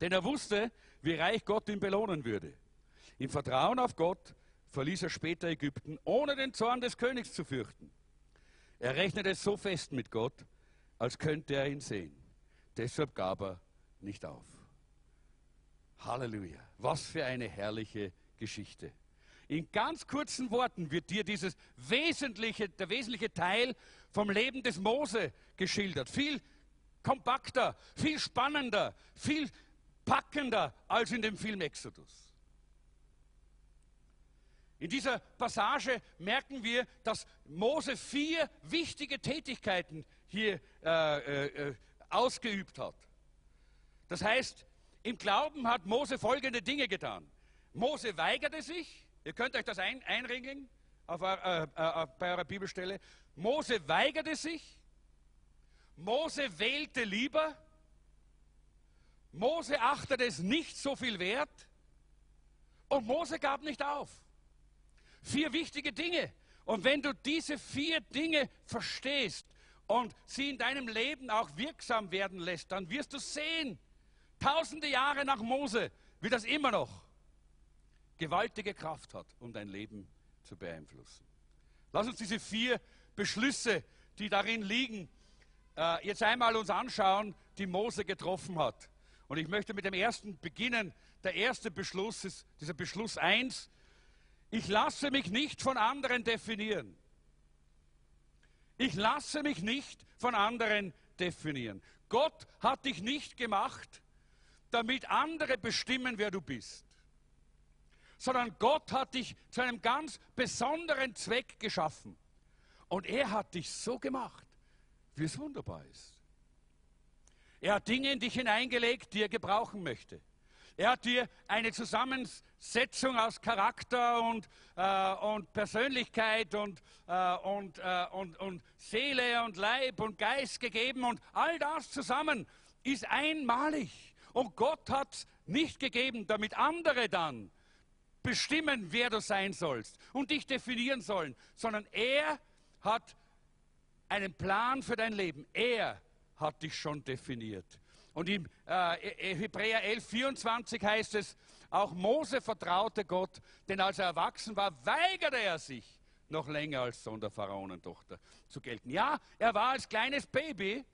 Denn er wusste, wie reich Gott ihn belohnen würde. Im Vertrauen auf Gott verließ er später Ägypten, ohne den Zorn des Königs zu fürchten. Er rechnete so fest mit Gott, als könnte er ihn sehen. Deshalb gab er nicht auf. Halleluja. Was für eine herrliche Geschichte. In ganz kurzen Worten wird dir dieses wesentliche, der wesentliche Teil vom Leben des Mose geschildert. Viel kompakter, viel spannender, viel packender als in dem Film Exodus. In dieser Passage merken wir, dass Mose vier wichtige Tätigkeiten hier äh, äh, ausgeübt hat. Das heißt, im Glauben hat Mose folgende Dinge getan. Mose weigerte sich, Ihr könnt euch das ein, einringen auf, äh, äh, bei eurer Bibelstelle. Mose weigerte sich. Mose wählte lieber. Mose achtete es nicht so viel wert. Und Mose gab nicht auf. Vier wichtige Dinge. Und wenn du diese vier Dinge verstehst und sie in deinem Leben auch wirksam werden lässt, dann wirst du sehen, tausende Jahre nach Mose wird das immer noch gewaltige Kraft hat, um dein Leben zu beeinflussen. Lass uns diese vier Beschlüsse, die darin liegen, äh, jetzt einmal uns anschauen, die Mose getroffen hat. Und ich möchte mit dem ersten beginnen. Der erste Beschluss ist dieser Beschluss 1. Ich lasse mich nicht von anderen definieren. Ich lasse mich nicht von anderen definieren. Gott hat dich nicht gemacht, damit andere bestimmen, wer du bist, sondern Gott hat dich zu einem ganz besonderen Zweck geschaffen. Und er hat dich so gemacht, wie es wunderbar ist. Er hat Dinge in dich hineingelegt, die er gebrauchen möchte. Er hat dir eine Zusammensetzung aus Charakter und, äh, und Persönlichkeit und, äh, und, äh, und, und Seele und Leib und Geist gegeben und all das zusammen ist einmalig. Und Gott hat nicht gegeben, damit andere dann bestimmen, wer du sein sollst und dich definieren sollen, sondern er hat einen Plan für dein Leben. Er hat dich schon definiert. Und im äh, Hebräer 11, 24 heißt es, auch Mose vertraute Gott, denn als er erwachsen war, weigerte er sich, noch länger als Sohn der Pharaonentochter zu gelten. Ja, er war als kleines Baby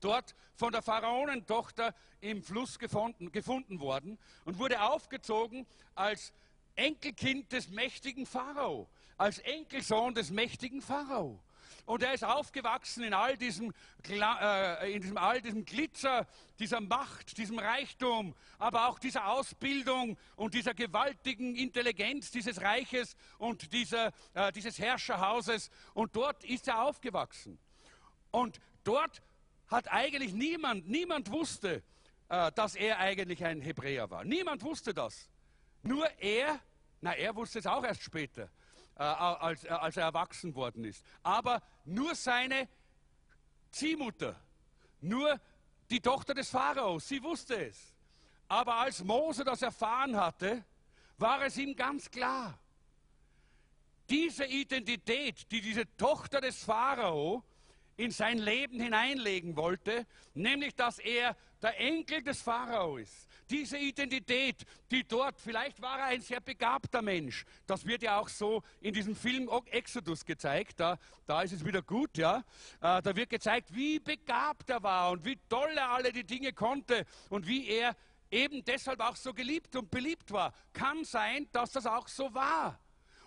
dort von der Pharaonentochter im Fluss gefunden, gefunden worden und wurde aufgezogen als Enkelkind des mächtigen Pharao, als Enkelsohn des mächtigen Pharao. Und er ist aufgewachsen in all diesem, äh, in diesem, all diesem Glitzer, dieser Macht, diesem Reichtum, aber auch dieser Ausbildung und dieser gewaltigen Intelligenz dieses Reiches und dieser, äh, dieses Herrscherhauses. Und dort ist er aufgewachsen. Und dort hat eigentlich niemand, niemand wusste, äh, dass er eigentlich ein Hebräer war. Niemand wusste das. Nur er, na, er wusste es auch erst später äh, als, äh, als er erwachsen worden ist. Aber nur seine Ziehmutter, nur die Tochter des Pharaos, sie wusste es. Aber als Mose das erfahren hatte, war es ihm ganz klar. Diese Identität, die diese Tochter des Pharao in sein Leben hineinlegen wollte, nämlich dass er der Enkel des Pharao ist, diese Identität, die dort, vielleicht war er ein sehr begabter Mensch. Das wird ja auch so in diesem Film Exodus gezeigt. Da, da ist es wieder gut, ja. Äh, da wird gezeigt, wie begabt er war und wie toll er alle die Dinge konnte und wie er eben deshalb auch so geliebt und beliebt war. Kann sein, dass das auch so war.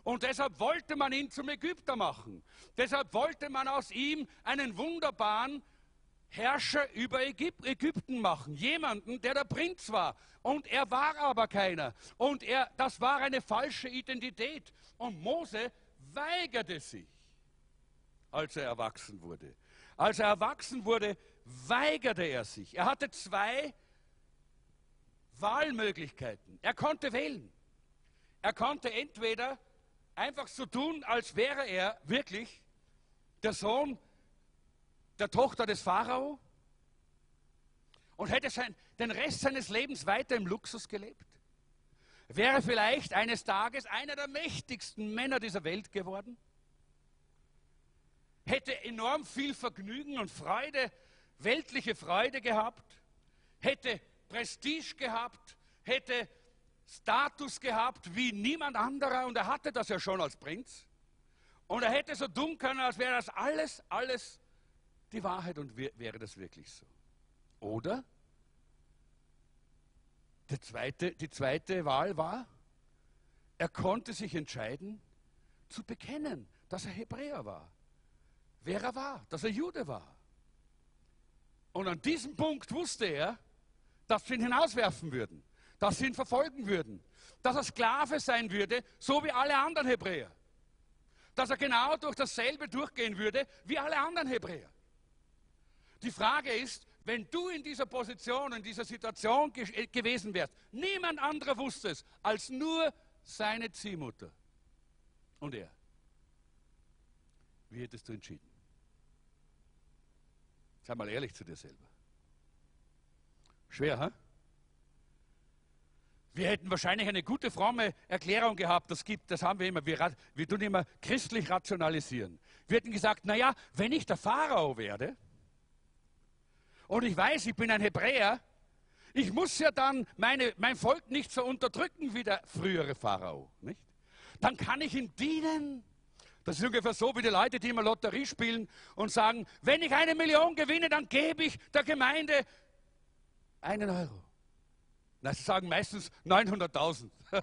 Und deshalb wollte man ihn zum Ägypter machen. Deshalb wollte man aus ihm einen wunderbaren Herrscher über Ägypten machen. Jemanden, der der Prinz war. Und er war aber keiner. Und er, das war eine falsche Identität. Und Mose weigerte sich, als er erwachsen wurde. Als er erwachsen wurde, weigerte er sich. Er hatte zwei Wahlmöglichkeiten. Er konnte wählen. Er konnte entweder einfach so tun, als wäre er wirklich der Sohn der Tochter des Pharao und hätte sein, den Rest seines Lebens weiter im Luxus gelebt? Wäre vielleicht eines Tages einer der mächtigsten Männer dieser Welt geworden? Hätte enorm viel Vergnügen und Freude, weltliche Freude gehabt? Hätte Prestige gehabt? Hätte Status gehabt wie niemand anderer und er hatte das ja schon als Prinz. Und er hätte so tun können, als wäre das alles, alles die Wahrheit und wäre das wirklich so? Oder zweite, die zweite Wahl war, er konnte sich entscheiden, zu bekennen, dass er Hebräer war, wer er war, dass er Jude war. Und an diesem Punkt wusste er, dass sie ihn hinauswerfen würden, dass sie ihn verfolgen würden, dass er Sklave sein würde, so wie alle anderen Hebräer. Dass er genau durch dasselbe durchgehen würde wie alle anderen Hebräer. Die Frage ist, wenn du in dieser Position, in dieser Situation ge äh, gewesen wärst, niemand anderer wusste es als nur seine Ziehmutter und er. Wie hättest du entschieden? Sei mal ehrlich zu dir selber. Schwer, ha? Wir hätten wahrscheinlich eine gute fromme Erklärung gehabt, das gibt, das haben wir immer, wir, wir tun immer christlich rationalisieren. Wir hätten gesagt, naja, wenn ich der Pharao werde, und ich weiß, ich bin ein Hebräer, Ich muss ja dann meine, mein Volk nicht so unterdrücken wie der frühere Pharao. Nicht? Dann kann ich ihm dienen. Das ist ungefähr so wie die Leute, die immer Lotterie spielen und sagen, wenn ich eine Million gewinne, dann gebe ich der Gemeinde einen Euro. Na, sie sagen meistens 900.000.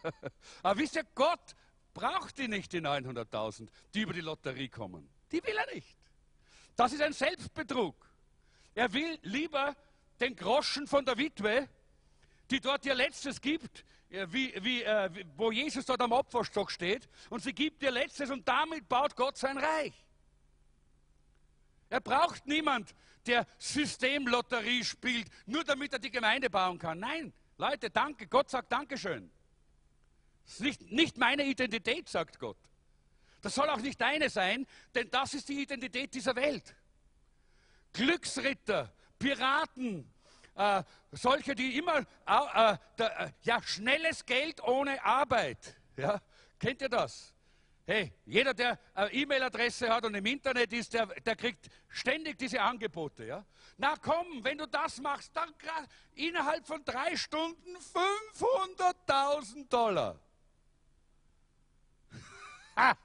Aber wisst ihr, Gott braucht die nicht, die 900.000, die über die Lotterie kommen. Die will er nicht. Das ist ein Selbstbetrug. Er will lieber den Groschen von der Witwe, die dort ihr Letztes gibt, wie, wie, äh, wo Jesus dort am Opferstock steht, und sie gibt ihr Letztes und damit baut Gott sein Reich. Er braucht niemand, der Systemlotterie spielt, nur damit er die Gemeinde bauen kann. Nein, Leute, danke. Gott sagt Dankeschön. Das ist nicht, nicht meine Identität, sagt Gott. Das soll auch nicht deine sein, denn das ist die Identität dieser Welt. Glücksritter, Piraten, äh, solche, die immer äh, äh, ja, schnelles Geld ohne Arbeit. Ja? Kennt ihr das? Hey, jeder, der eine E-Mail-Adresse hat und im Internet ist, der, der kriegt ständig diese Angebote. Ja? Na komm, wenn du das machst, dann innerhalb von drei Stunden 500.000 Dollar.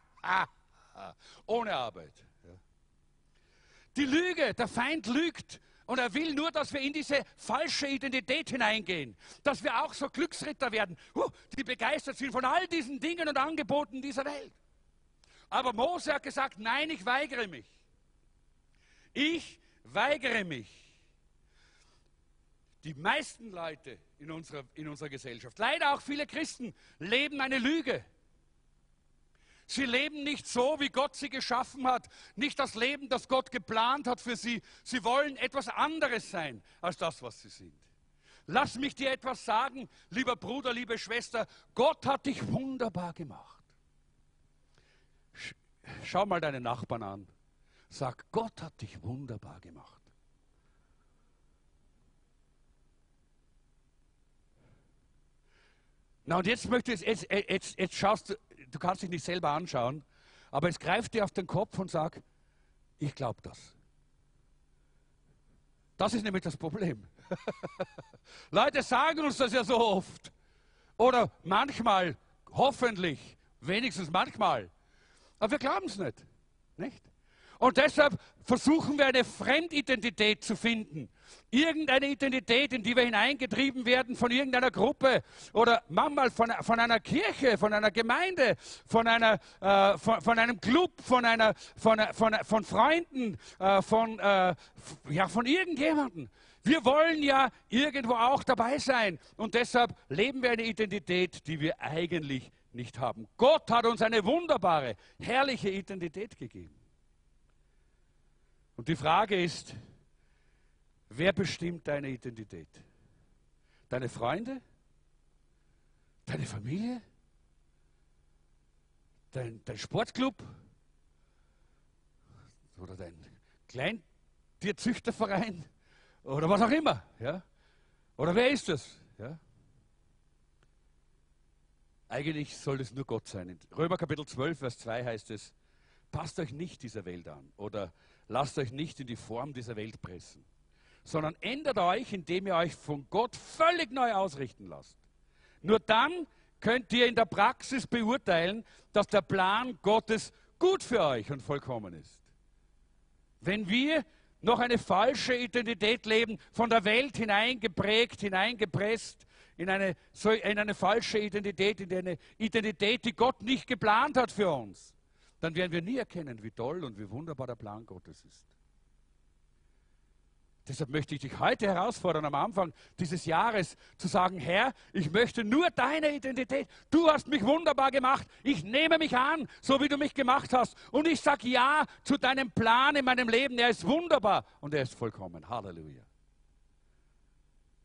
Ohne Arbeit. Die Lüge, der Feind lügt und er will nur, dass wir in diese falsche Identität hineingehen, dass wir auch so Glücksritter werden, die begeistert sind von all diesen Dingen und Angeboten dieser Welt. Aber Mose hat gesagt, nein, ich weigere mich. Ich weigere mich. Die meisten Leute in unserer, in unserer Gesellschaft, leider auch viele Christen, leben eine Lüge. Sie leben nicht so, wie Gott sie geschaffen hat, nicht das Leben, das Gott geplant hat für sie. Sie wollen etwas anderes sein als das, was sie sind. Lass mich dir etwas sagen, lieber Bruder, liebe Schwester, Gott hat dich wunderbar gemacht. Schau mal deine Nachbarn an. Sag, Gott hat dich wunderbar gemacht. Na und jetzt möchtest jetzt, jetzt, jetzt schaust du, du kannst dich nicht selber anschauen, aber es greift dir auf den Kopf und sag, ich glaube das. Das ist nämlich das Problem. Leute sagen uns das ja so oft. Oder manchmal, hoffentlich, wenigstens manchmal. Aber wir glauben es nicht. nicht. Und deshalb versuchen wir eine Fremdidentität zu finden. Irgendeine Identität, in die wir hineingetrieben werden von irgendeiner Gruppe oder manchmal von, von einer Kirche, von einer Gemeinde, von, einer, äh, von, von, einem Club, von, einer, von, von, von Freunden, äh, von, äh, ja, von irgendjemandem. Wir wollen ja irgendwo auch dabei sein. Und deshalb leben wir eine Identität, die wir eigentlich nicht haben. Gott hat uns eine wunderbare, herrliche Identität gegeben. Und die Frage ist, wer bestimmt deine Identität? Deine Freunde? Deine Familie? Dein, dein Sportclub? Oder dein Kleintierzüchterverein? Oder was auch immer. Ja? Oder wer ist das? Ja? Eigentlich soll es nur Gott sein. In Römer Kapitel 12, Vers 2 heißt es, passt euch nicht dieser Welt an oder lasst euch nicht in die Form dieser Welt pressen, sondern ändert euch, indem ihr euch von Gott völlig neu ausrichten lasst. Nur dann könnt ihr in der Praxis beurteilen, dass der Plan Gottes gut für euch und vollkommen ist. Wenn wir noch eine falsche Identität leben, von der Welt hineingeprägt, hineingepresst, in eine, in eine falsche Identität, in eine Identität, die Gott nicht geplant hat für uns, dann werden wir nie erkennen, wie toll und wie wunderbar der Plan Gottes ist. Deshalb möchte ich dich heute herausfordern, am Anfang dieses Jahres zu sagen, Herr, ich möchte nur deine Identität. Du hast mich wunderbar gemacht. Ich nehme mich an, so wie du mich gemacht hast. Und ich sage ja zu deinem Plan in meinem Leben. Er ist wunderbar und er ist vollkommen. Halleluja.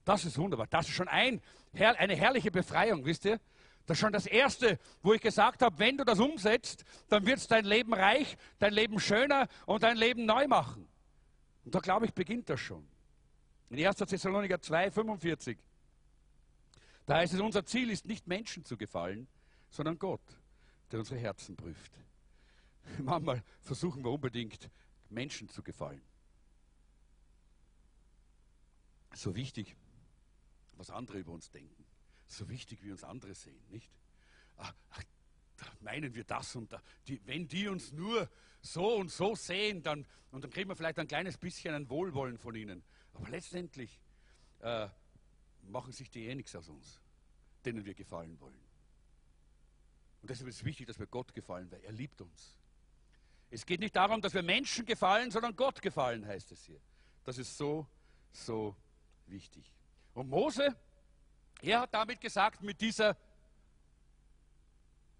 Das ist wunderbar. Das ist schon ein, eine herrliche Befreiung, wisst ihr? Das ist schon das Erste, wo ich gesagt habe, wenn du das umsetzt, dann wird es dein Leben reich, dein Leben schöner und dein Leben neu machen. Und da glaube ich, beginnt das schon. In 1. Thessaloniker 2, 45. Da heißt es, unser Ziel ist nicht Menschen zu gefallen, sondern Gott, der unsere Herzen prüft. Manchmal versuchen wir unbedingt, Menschen zu gefallen. So wichtig was andere über uns denken. So wichtig, wie uns andere sehen, nicht? Ach, da meinen wir das und da. Die, wenn die uns nur so und so sehen, dann, und dann kriegen wir vielleicht ein kleines bisschen ein Wohlwollen von ihnen. Aber letztendlich äh, machen sich die eh nichts aus uns, denen wir gefallen wollen. Und deshalb ist es wichtig, dass wir Gott gefallen, weil er liebt uns. Es geht nicht darum, dass wir Menschen gefallen, sondern Gott gefallen, heißt es hier. Das ist so, so wichtig. Und Mose, er hat damit gesagt, mit dieser,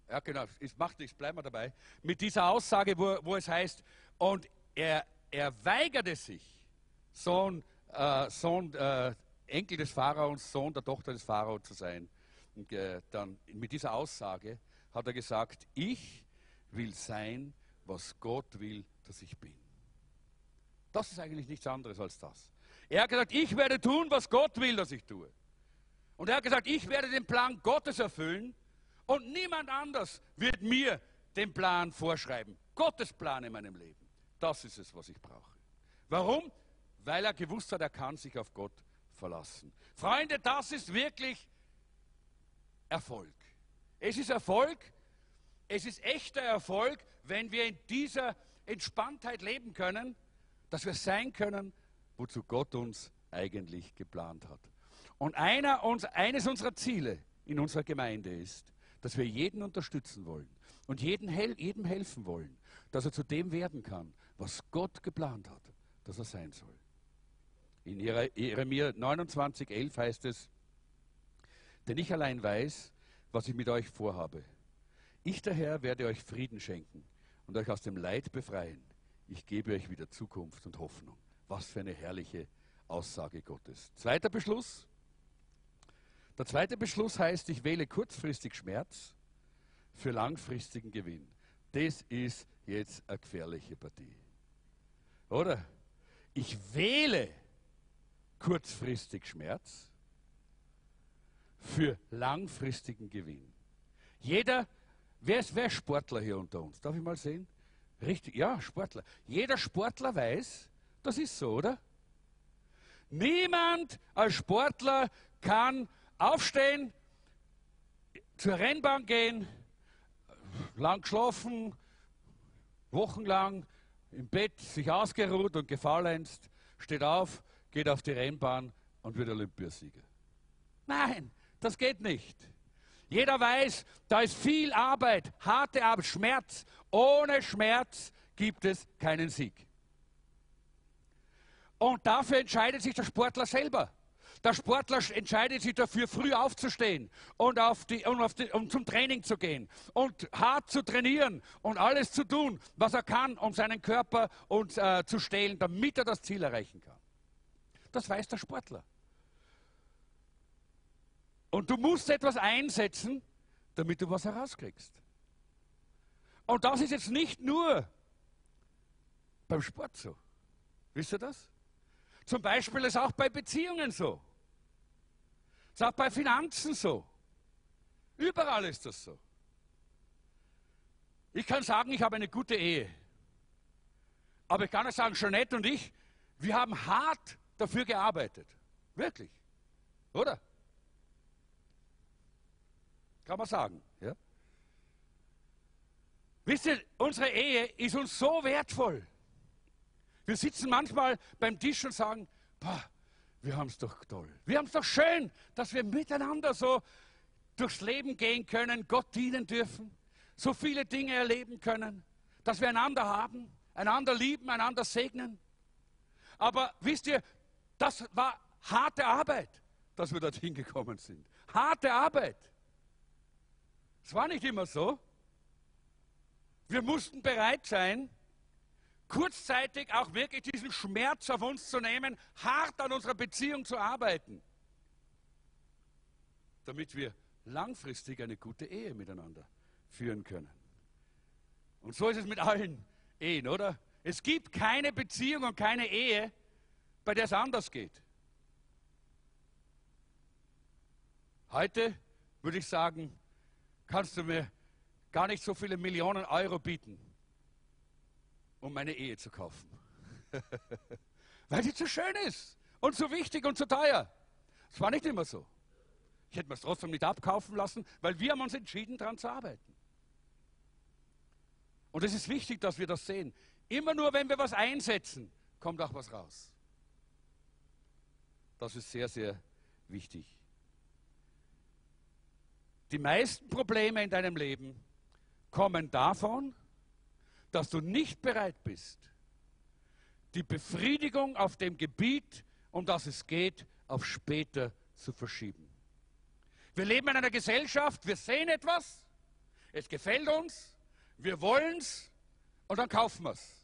ja genau, es macht nichts, bleiben wir dabei, mit dieser Aussage, wo, wo es heißt, und er, er weigerte sich, Sohn, äh, Sohn äh, Enkel des Pharaons, Sohn der Tochter des Pharao zu sein. Und äh, dann mit dieser Aussage hat er gesagt, ich will sein, was Gott will, dass ich bin. Das ist eigentlich nichts anderes als das. Er hat gesagt, ich werde tun, was Gott will, dass ich tue. Und er hat gesagt, ich werde den Plan Gottes erfüllen und niemand anders wird mir den Plan vorschreiben. Gottes Plan in meinem Leben. Das ist es, was ich brauche. Warum? Weil er gewusst hat, er kann sich auf Gott verlassen. Freunde, das ist wirklich Erfolg. Es ist Erfolg, es ist echter Erfolg, wenn wir in dieser Entspanntheit leben können, dass wir sein können, wozu Gott uns eigentlich geplant hat. Und einer, uns, eines unserer Ziele in unserer Gemeinde ist, dass wir jeden unterstützen wollen und jeden, jedem helfen wollen, dass er zu dem werden kann, was Gott geplant hat, dass er sein soll. In Jeremia 29, 11 heißt es, denn ich allein weiß, was ich mit euch vorhabe. Ich daher werde euch Frieden schenken und euch aus dem Leid befreien. Ich gebe euch wieder Zukunft und Hoffnung. Was für eine herrliche Aussage Gottes. Zweiter Beschluss. Der zweite Beschluss heißt, ich wähle kurzfristig Schmerz für langfristigen Gewinn. Das ist jetzt eine gefährliche Partie. Oder? Ich wähle kurzfristig Schmerz für langfristigen Gewinn. Jeder, wer ist, wer ist Sportler hier unter uns? Darf ich mal sehen? Richtig, ja, Sportler. Jeder Sportler weiß, das ist so, oder? Niemand als Sportler kann aufstehen, zur Rennbahn gehen, lang geschlafen, wochenlang im Bett sich ausgeruht und gefaulenzt, steht auf, geht auf die Rennbahn und wird Olympiasieger. Nein, das geht nicht. Jeder weiß, da ist viel Arbeit, harte Arbeit, Schmerz. Ohne Schmerz gibt es keinen Sieg. Und dafür entscheidet sich der Sportler selber. Der Sportler entscheidet sich dafür, früh aufzustehen und, auf die, und auf die, um zum Training zu gehen und hart zu trainieren und alles zu tun, was er kann, um seinen Körper und, äh, zu stehlen, damit er das Ziel erreichen kann. Das weiß der Sportler. Und du musst etwas einsetzen, damit du was herauskriegst. Und das ist jetzt nicht nur beim Sport so. Wisst ihr das? Zum Beispiel ist auch bei Beziehungen so. Ist auch bei Finanzen so. Überall ist das so. Ich kann sagen, ich habe eine gute Ehe. Aber ich kann auch sagen, Jeanette und ich, wir haben hart dafür gearbeitet. Wirklich. Oder? Kann man sagen. Ja? Wisst ihr, unsere Ehe ist uns so wertvoll. Wir sitzen manchmal beim Tisch und sagen, boah, wir haben es doch toll. Wir haben es doch schön, dass wir miteinander so durchs Leben gehen können, Gott dienen dürfen, so viele Dinge erleben können, dass wir einander haben, einander lieben, einander segnen. Aber wisst ihr, das war harte Arbeit, dass wir dorthin gekommen sind. Harte Arbeit. Es war nicht immer so. Wir mussten bereit sein, kurzzeitig auch wirklich diesen Schmerz auf uns zu nehmen, hart an unserer Beziehung zu arbeiten, damit wir langfristig eine gute Ehe miteinander führen können. Und so ist es mit allen Ehen, oder? Es gibt keine Beziehung und keine Ehe, bei der es anders geht. Heute würde ich sagen, kannst du mir gar nicht so viele Millionen Euro bieten, um meine Ehe zu kaufen. Weil sie zu schön ist und zu wichtig und zu teuer. Es war nicht immer so. Ich hätte mir es trotzdem nicht abkaufen lassen, weil wir haben uns entschieden, daran zu arbeiten. Und es ist wichtig, dass wir das sehen. Immer nur, wenn wir was einsetzen, kommt auch was raus. Das ist sehr, sehr wichtig. Die meisten Probleme in deinem Leben kommen davon, dass du nicht bereit bist, die Befriedigung auf dem Gebiet, um das es geht, auf später zu verschieben. Wir leben in einer Gesellschaft, wir sehen etwas, es gefällt uns, wir wollen es und dann kaufen wir es.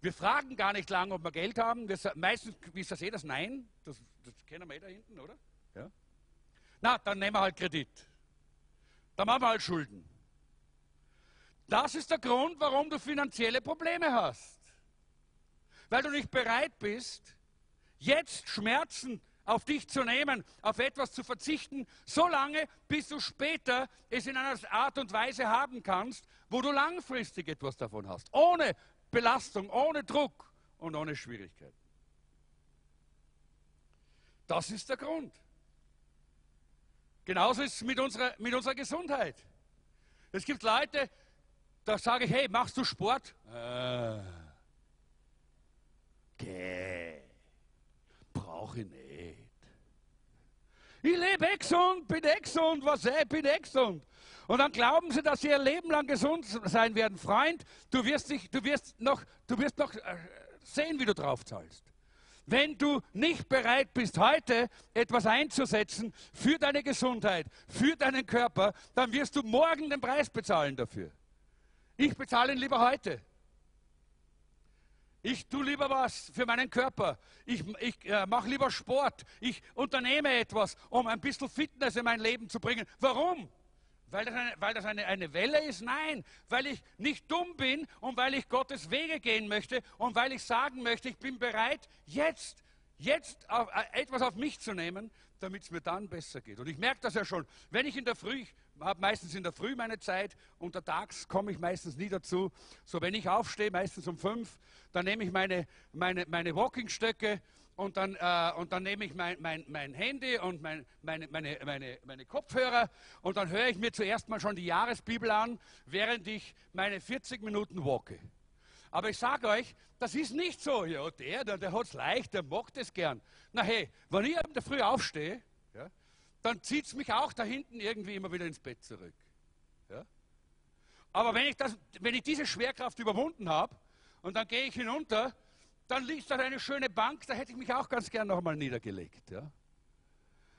Wir fragen gar nicht lange, ob wir Geld haben. Wir, meistens, wie ist das eh das Nein? Das, das kennen wir eh da hinten, oder? Ja? Na, dann nehmen wir halt Kredit. Dann machen wir halt Schulden. Das ist der Grund, warum du finanzielle Probleme hast. Weil du nicht bereit bist, jetzt Schmerzen auf dich zu nehmen, auf etwas zu verzichten, so lange, bis du später es in einer Art und Weise haben kannst, wo du langfristig etwas davon hast. Ohne Belastung, ohne Druck und ohne Schwierigkeiten. Das ist der Grund. Genauso ist es mit unserer, mit unserer Gesundheit. Es gibt Leute, da sage ich, hey, machst du Sport? Äh, okay. Brauche ich nicht. Ich lebe gesund, bin gesund, was eh, bin gesund. Und dann glauben sie, dass sie ihr Leben lang gesund sein werden. Freund, du wirst, dich, du wirst, noch, du wirst noch äh, sehen, wie du drauf zahlst. Wenn du nicht bereit bist, heute etwas einzusetzen für deine Gesundheit, für deinen Körper, dann wirst du morgen den Preis bezahlen dafür. Ich bezahle ihn lieber heute. Ich tue lieber was für meinen Körper. Ich, ich äh, mache lieber Sport. Ich unternehme etwas, um ein bisschen Fitness in mein Leben zu bringen. Warum? Weil das, eine, weil das eine, eine Welle ist? Nein, weil ich nicht dumm bin und weil ich Gottes Wege gehen möchte und weil ich sagen möchte, ich bin bereit, jetzt, jetzt auf, äh, etwas auf mich zu nehmen, damit es mir dann besser geht. Und ich merke das ja schon, wenn ich in der Früh, habe meistens in der Früh meine Zeit, untertags komme ich meistens nie dazu. So, wenn ich aufstehe, meistens um fünf, dann nehme ich meine, meine, meine Walkingstöcke und dann, äh, und dann nehme ich mein, mein, mein Handy und mein, meine, meine, meine, meine Kopfhörer und dann höre ich mir zuerst mal schon die Jahresbibel an, während ich meine 40 Minuten walke. Aber ich sage euch, das ist nicht so. Ja, der, der, der hat es leicht, der mag das gern. Na hey, wenn ich in der Früh aufstehe, ja, dann zieht es mich auch da hinten irgendwie immer wieder ins Bett zurück. Ja? Aber wenn ich, das, wenn ich diese Schwerkraft überwunden habe und dann gehe ich hinunter dann liegt da eine schöne Bank, da hätte ich mich auch ganz gern noch einmal niedergelegt. Ja?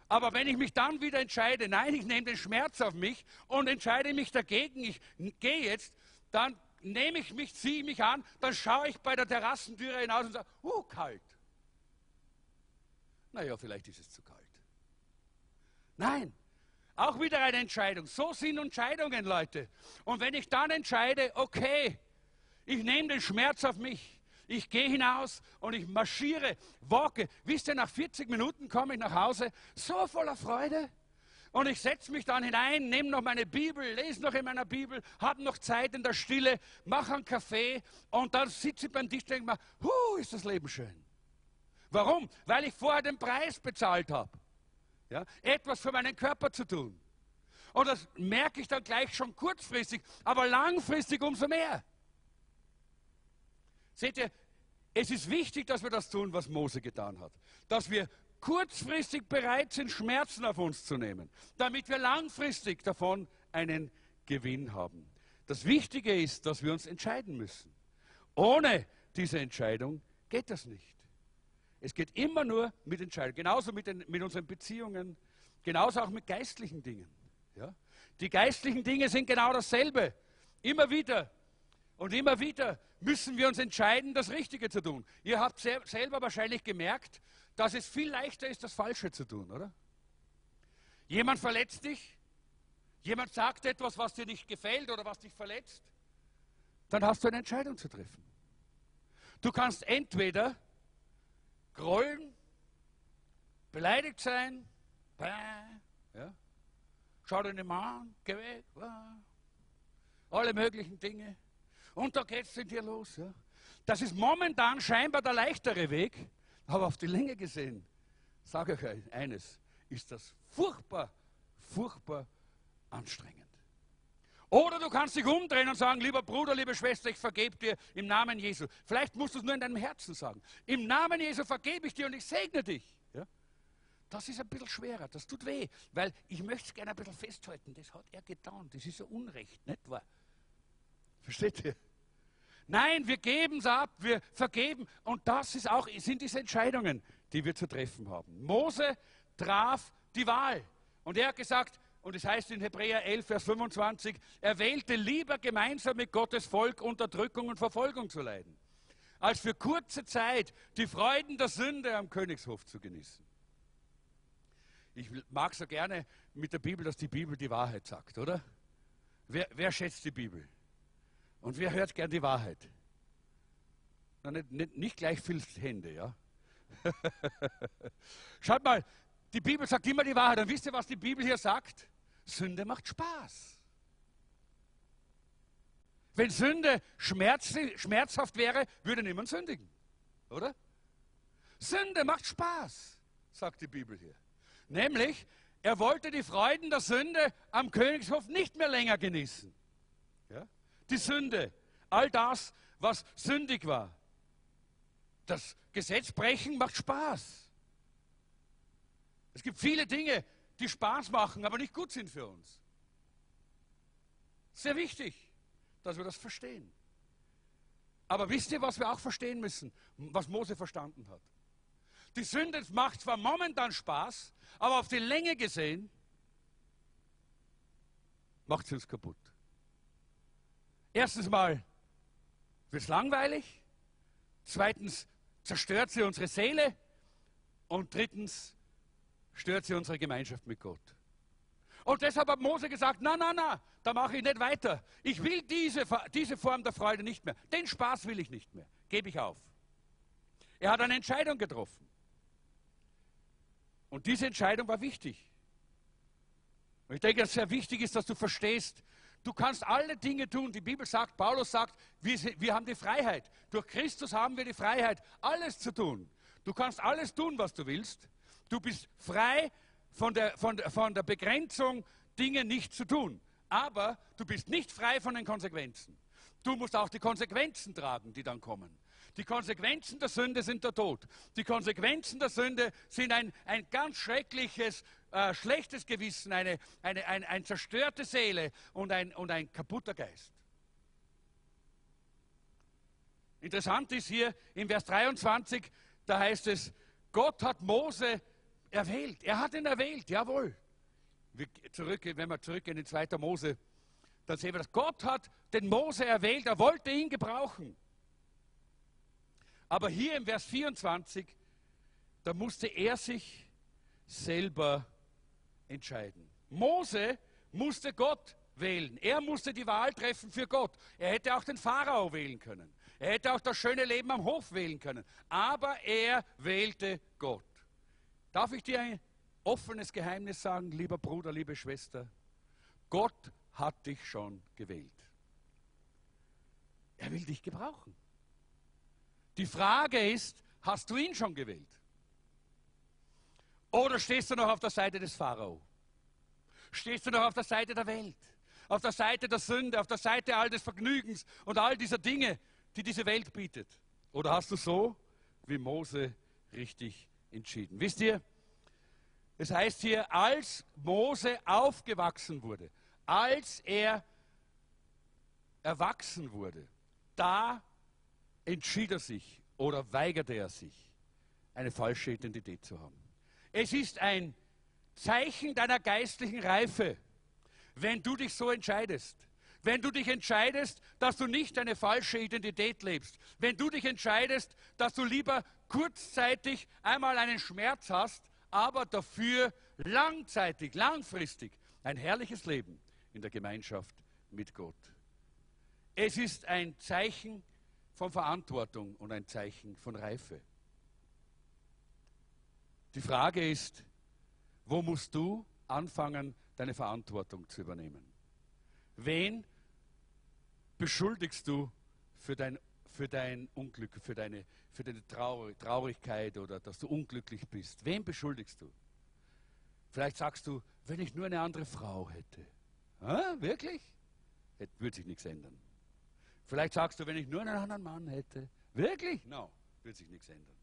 Aber wenn ich mich dann wieder entscheide, nein, ich nehme den Schmerz auf mich und entscheide mich dagegen, ich gehe jetzt, dann nehme ich mich, ziehe mich an, dann schaue ich bei der Terrassentüre hinaus und sage, uh, kalt. Naja, vielleicht ist es zu kalt. Nein, auch wieder eine Entscheidung. So sind Entscheidungen, Leute. Und wenn ich dann entscheide, okay, ich nehme den Schmerz auf mich, ich gehe hinaus und ich marschiere, walke. Wisst ihr, nach 40 Minuten komme ich nach Hause, so voller Freude. Und ich setze mich dann hinein, nehme noch meine Bibel, lese noch in meiner Bibel, habe noch Zeit in der Stille, mache einen Kaffee und dann sitze ich beim Tisch und denke mir, hu, ist das Leben schön. Warum? Weil ich vorher den Preis bezahlt habe. Ja? Etwas für meinen Körper zu tun. Und das merke ich dann gleich schon kurzfristig, aber langfristig umso mehr. Seht ihr, es ist wichtig, dass wir das tun, was Mose getan hat. Dass wir kurzfristig bereit sind, Schmerzen auf uns zu nehmen, damit wir langfristig davon einen Gewinn haben. Das Wichtige ist, dass wir uns entscheiden müssen. Ohne diese Entscheidung geht das nicht. Es geht immer nur mit Entscheidungen. Genauso mit, den, mit unseren Beziehungen, genauso auch mit geistlichen Dingen. Ja? Die geistlichen Dinge sind genau dasselbe. Immer wieder und immer wieder müssen wir uns entscheiden, das Richtige zu tun. Ihr habt selber wahrscheinlich gemerkt, dass es viel leichter ist, das Falsche zu tun, oder? Jemand verletzt dich, jemand sagt etwas, was dir nicht gefällt oder was dich verletzt, dann hast du eine Entscheidung zu treffen. Du kannst entweder grollen, beleidigt sein, ja, schau dir nicht mal an, geh weg, alle möglichen Dinge. Und da geht es in dir los. Ja? Das ist momentan scheinbar der leichtere Weg, aber auf die Länge gesehen sage euch eines, ist das furchtbar, furchtbar anstrengend. Oder du kannst dich umdrehen und sagen, lieber Bruder, liebe Schwester, ich vergebe dir im Namen Jesu. Vielleicht musst du es nur in deinem Herzen sagen. Im Namen Jesu vergebe ich dir und ich segne dich. Ja? Das ist ein bisschen schwerer, das tut weh, weil ich möchte es gerne ein bisschen festhalten. Das hat er getan, das ist so Unrecht, nicht wahr? Versteht ihr? Nein, wir geben es ab, wir vergeben. Und das ist auch, sind diese Entscheidungen, die wir zu treffen haben. Mose traf die Wahl. Und er hat gesagt, und es heißt in Hebräer 11, Vers 25, er wählte lieber gemeinsam mit Gottes Volk Unterdrückung und Verfolgung zu leiden, als für kurze Zeit die Freuden der Sünde am Königshof zu genießen. Ich mag so gerne mit der Bibel, dass die Bibel die Wahrheit sagt, oder? Wer, wer schätzt die Bibel? Und wer hört gern die Wahrheit? Nicht, nicht, nicht gleich viel Hände, ja? Schaut mal, die Bibel sagt immer die Wahrheit. Und wisst ihr, was die Bibel hier sagt? Sünde macht Spaß. Wenn Sünde schmerz, schmerzhaft wäre, würde niemand sündigen. Oder? Sünde macht Spaß, sagt die Bibel hier. Nämlich, er wollte die Freuden der Sünde am Königshof nicht mehr länger genießen. Ja? Die Sünde, all das, was sündig war. Das Gesetzbrechen macht Spaß. Es gibt viele Dinge, die Spaß machen, aber nicht gut sind für uns. Sehr wichtig, dass wir das verstehen. Aber wisst ihr, was wir auch verstehen müssen, was Mose verstanden hat? Die Sünde macht zwar momentan Spaß, aber auf die Länge gesehen macht sie uns kaputt. Erstens mal wird es langweilig, zweitens zerstört sie unsere Seele und drittens stört sie unsere Gemeinschaft mit Gott. Und deshalb hat Mose gesagt, na, na, na, da mache ich nicht weiter. Ich will diese, diese Form der Freude nicht mehr. Den Spaß will ich nicht mehr. Gebe ich auf. Er hat eine Entscheidung getroffen. Und diese Entscheidung war wichtig. Und ich denke, dass es sehr wichtig ist, dass du verstehst, du kannst alle Dinge tun. Die Bibel sagt, Paulus sagt, wir, wir haben die Freiheit. Durch Christus haben wir die Freiheit, alles zu tun. Du kannst alles tun, was du willst. Du bist frei von der, von, von der Begrenzung, Dinge nicht zu tun. Aber du bist nicht frei von den Konsequenzen. Du musst auch die Konsequenzen tragen, die dann kommen. Die Konsequenzen der Sünde sind der Tod. Die Konsequenzen der Sünde sind ein, ein ganz schreckliches, äh, schlechtes Gewissen, eine, eine, ein, ein zerstörte Seele und ein, und ein kaputter Geist. Interessant ist hier im Vers 23, da heißt es, Gott hat Mose Erwählt. Er hat ihn erwählt, jawohl. Wir zurück, wenn wir zurückgehen in 2. Mose, dann sehen wir das. Gott hat den Mose erwählt, er wollte ihn gebrauchen. Aber hier im Vers 24, da musste er sich selber entscheiden. Mose musste Gott wählen. Er musste die Wahl treffen für Gott. Er hätte auch den Pharao wählen können. Er hätte auch das schöne Leben am Hof wählen können. Aber er wählte Gott. Darf ich dir ein offenes Geheimnis sagen, lieber Bruder, liebe Schwester? Gott hat dich schon gewählt. Er will dich gebrauchen. Die Frage ist, hast du ihn schon gewählt? Oder stehst du noch auf der Seite des Pharao? Stehst du noch auf der Seite der Welt? Auf der Seite der Sünde, auf der Seite all des Vergnügens und all dieser Dinge, die diese Welt bietet? Oder hast du so wie Mose richtig entschieden. Wisst ihr, es heißt hier, als Mose aufgewachsen wurde, als er erwachsen wurde, da entschied er sich oder weigerte er sich, eine falsche Identität zu haben. Es ist ein Zeichen deiner geistlichen Reife, wenn du dich so entscheidest. Wenn du dich entscheidest, dass du nicht eine falsche Identität lebst. Wenn du dich entscheidest, dass du lieber kurzzeitig einmal einen Schmerz hast, aber dafür langzeitig, langfristig ein herrliches Leben in der Gemeinschaft mit Gott. Es ist ein Zeichen von Verantwortung und ein Zeichen von Reife. Die Frage ist, wo musst du anfangen, deine Verantwortung zu übernehmen? Wen beschuldigst du für dein für dein Unglück, für deine, für deine Traurigkeit oder dass du unglücklich bist? Wem beschuldigst du? Vielleicht sagst du, wenn ich nur eine andere Frau hätte. Ah, wirklich? Würde sich nichts ändern. Vielleicht sagst du, wenn ich nur einen anderen Mann hätte. Wirklich? No, würde sich nichts ändern.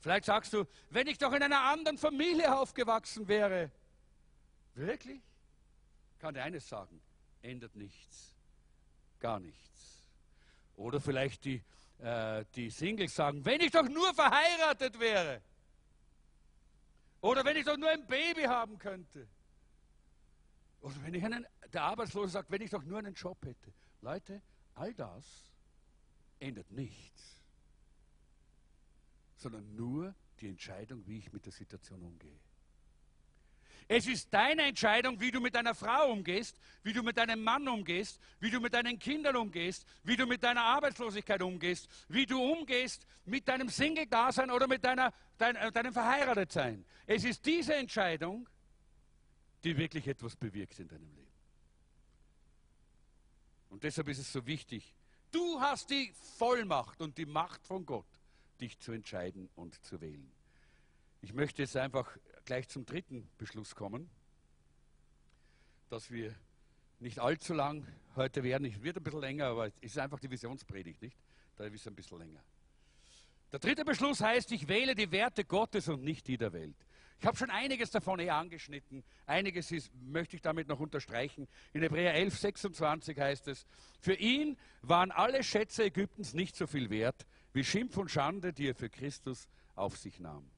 Vielleicht sagst du, wenn ich doch in einer anderen Familie aufgewachsen wäre. Wirklich? Kann dir eines sagen, ändert nichts. Gar nichts. Oder vielleicht die, äh, die Singles sagen, wenn ich doch nur verheiratet wäre. Oder wenn ich doch nur ein Baby haben könnte. Oder wenn ich einen, der Arbeitslose sagt, wenn ich doch nur einen Job hätte. Leute, all das ändert nichts sondern nur die Entscheidung, wie ich mit der Situation umgehe. Es ist deine Entscheidung, wie du mit deiner Frau umgehst, wie du mit deinem Mann umgehst, wie du mit deinen Kindern umgehst, wie du mit deiner Arbeitslosigkeit umgehst, wie du umgehst mit deinem Single-Dasein oder mit deiner, dein, äh, deinem Verheiratetsein. Es ist diese Entscheidung, die wirklich etwas bewirkt in deinem Leben. Und deshalb ist es so wichtig, du hast die Vollmacht und die Macht von Gott dich zu entscheiden und zu wählen. Ich möchte jetzt einfach gleich zum dritten Beschluss kommen, dass wir nicht allzu lang heute werden. Es wird ein bisschen länger, aber es ist einfach die Visionspredigt, nicht? Da ist es ein bisschen länger. Der dritte Beschluss heißt, ich wähle die Werte Gottes und nicht die der Welt. Ich habe schon einiges davon eher angeschnitten. Einiges ist, möchte ich damit noch unterstreichen. In Hebräer 11, 26 heißt es, für ihn waren alle Schätze Ägyptens nicht so viel wert, wie Schimpf und Schande, die er für Christus auf sich nahm.